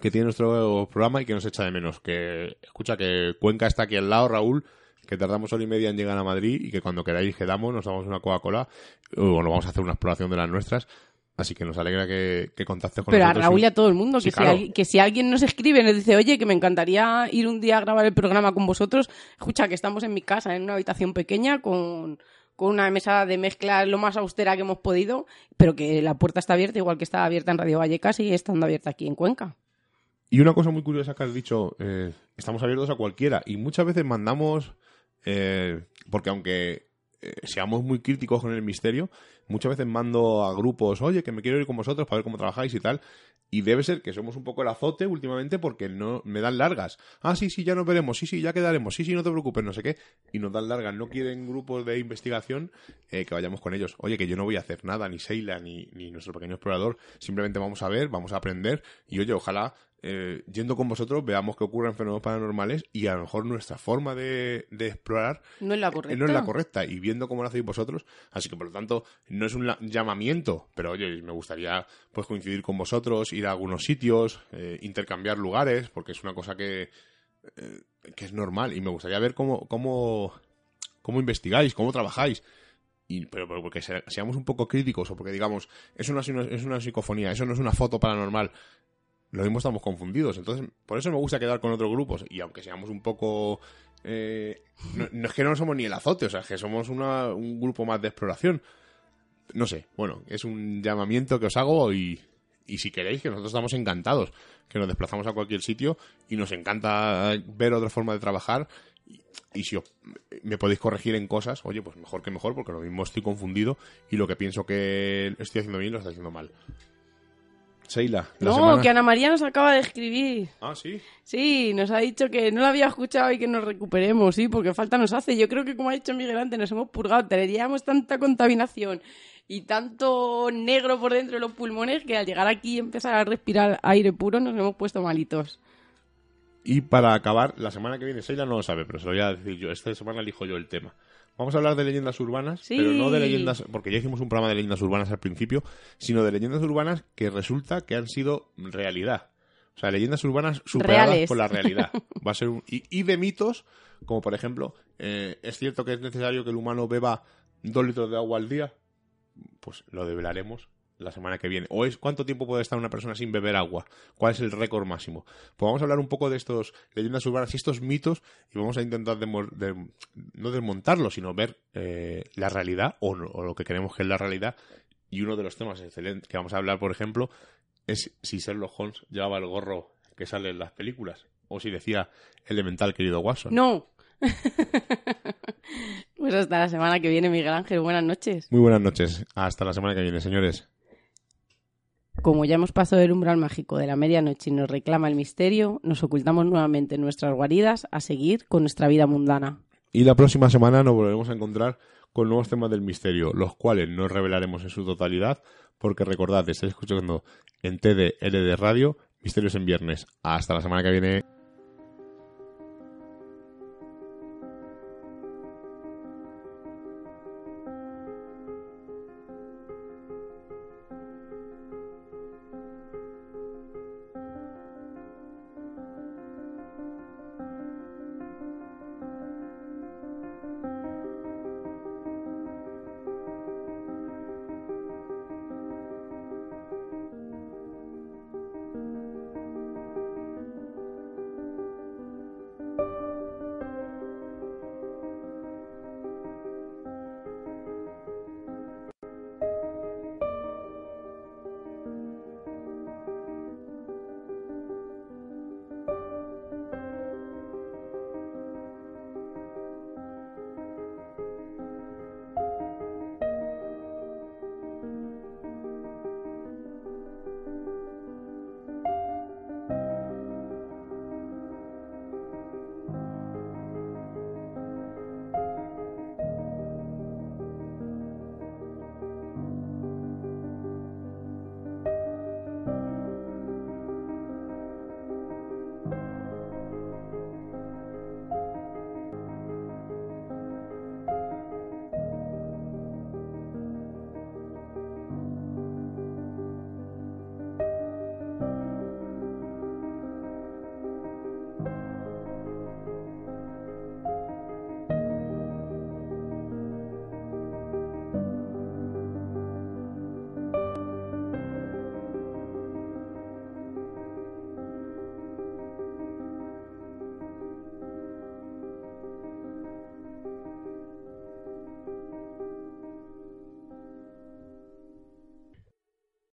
que tiene nuestro programa y que nos echa de menos. Que escucha que Cuenca está aquí al lado, Raúl, que tardamos hora y media en llegar a Madrid y que cuando queráis quedamos, nos damos una Coca-Cola, o bueno, vamos a hacer una exploración de las nuestras. Así que nos alegra que, que contactes con Pero a nosotros. Raúl y a todo el mundo, Sí, que, claro. si, que si alguien nos escribe y nos dice, oye, que me encantaría ir un día a grabar el programa con vosotros, escucha, que estamos en mi casa, en una habitación pequeña, con, con una mesa de mezcla lo más austera que hemos podido, pero que la puerta está abierta, igual que está abierta en Radio Vallecas y estando abierta aquí en Cuenca. Y una cosa muy curiosa que has dicho, eh, estamos abiertos a cualquiera y muchas veces mandamos, eh, porque aunque eh, seamos muy críticos con el misterio, muchas veces mando a grupos, oye, que me quiero ir con vosotros para ver cómo trabajáis y tal. Y debe ser que somos un poco el azote últimamente porque no me dan largas. Ah, sí, sí, ya nos veremos, sí, sí, ya quedaremos, sí, sí, no te preocupes, no sé qué. Y nos dan largas. No quieren grupos de investigación eh, que vayamos con ellos. Oye, que yo no voy a hacer nada, ni Seila, ni, ni nuestro pequeño explorador. Simplemente vamos a ver, vamos a aprender. Y oye, ojalá eh, yendo con vosotros veamos que ocurren fenómenos paranormales y a lo mejor nuestra forma de, de explorar No es la eh, correcta. no es la correcta y viendo cómo lo hacéis vosotros así que por lo tanto no es un la- llamamiento pero oye me gustaría pues coincidir con vosotros ir a algunos sitios eh, intercambiar lugares porque es una cosa que eh, que es normal y me gustaría ver cómo cómo cómo investigáis cómo trabajáis y, pero, porque se- seamos un poco críticos o porque digamos eso no es una, es una psicofonía eso no es una foto paranormal lo mismo estamos confundidos. Entonces, por eso me gusta quedar con otros grupos. Y aunque seamos un poco. eh, no, no es que no somos ni el azote, o sea, es que somos una- un grupo más de exploración. No sé, bueno, es un llamamiento que os hago y, y si queréis, que nosotros estamos encantados, que nos desplazamos a cualquier sitio y nos encanta ver otra forma de trabajar. Y, y si os- me podéis corregir en cosas, oye, pues mejor que mejor, porque lo mismo estoy confundido y lo que pienso que estoy haciendo bien lo estoy haciendo mal. Seila, la No, semana- que Ana María nos acaba de escribir. Ah, sí. Sí, nos ha dicho que no la había escuchado y que nos recuperemos, sí, porque falta nos hace. Yo creo que, como ha dicho Miguel antes, nos hemos purgado. Teníamos tanta contaminación y tanto negro por dentro de los pulmones que al llegar aquí y empezar a respirar aire puro nos hemos puesto malitos. Y para acabar, la semana que viene, Seila no lo sabe, pero se lo voy a decir yo. Esta semana elijo yo el tema. Vamos a hablar de leyendas urbanas, Sí. pero no de leyendas, porque ya hicimos un programa de leyendas urbanas al principio, sino de leyendas urbanas que resulta que han sido realidad. O sea, leyendas urbanas superadas Reales. por la realidad. Va a ser un, y, y de mitos, como por ejemplo, eh, ¿es cierto que es necesario que el humano beba dos litros de agua al día? Pues lo develaremos la semana que viene. ¿O es cuánto tiempo puede estar una persona sin beber agua? ¿Cuál es el récord máximo? Pues vamos a hablar un poco de estos leyendas urbanas y estos mitos y vamos a intentar no desmontarlos, sino ver eh, la realidad o, no- o lo que creemos que es la realidad. Y uno de los temas excelentes que vamos a hablar, por ejemplo, es si Sherlock Holmes llevaba el gorro que sale en las películas o si decía elemental querido Watson. No. pues hasta la semana que viene, Miguel Ángel. Buenas noches. Muy buenas noches. Hasta la semana que viene, señores. Como ya hemos pasado el umbral mágico de la medianoche y nos reclama el misterio, nos ocultamos nuevamente en nuestras guaridas a seguir con nuestra vida mundana. Y la próxima semana nos volveremos a encontrar con nuevos temas del misterio, los cuales no revelaremos en su totalidad, porque recordad, estáis escuchando en TDLD Radio, Misterios en Viernes. Hasta la semana que viene.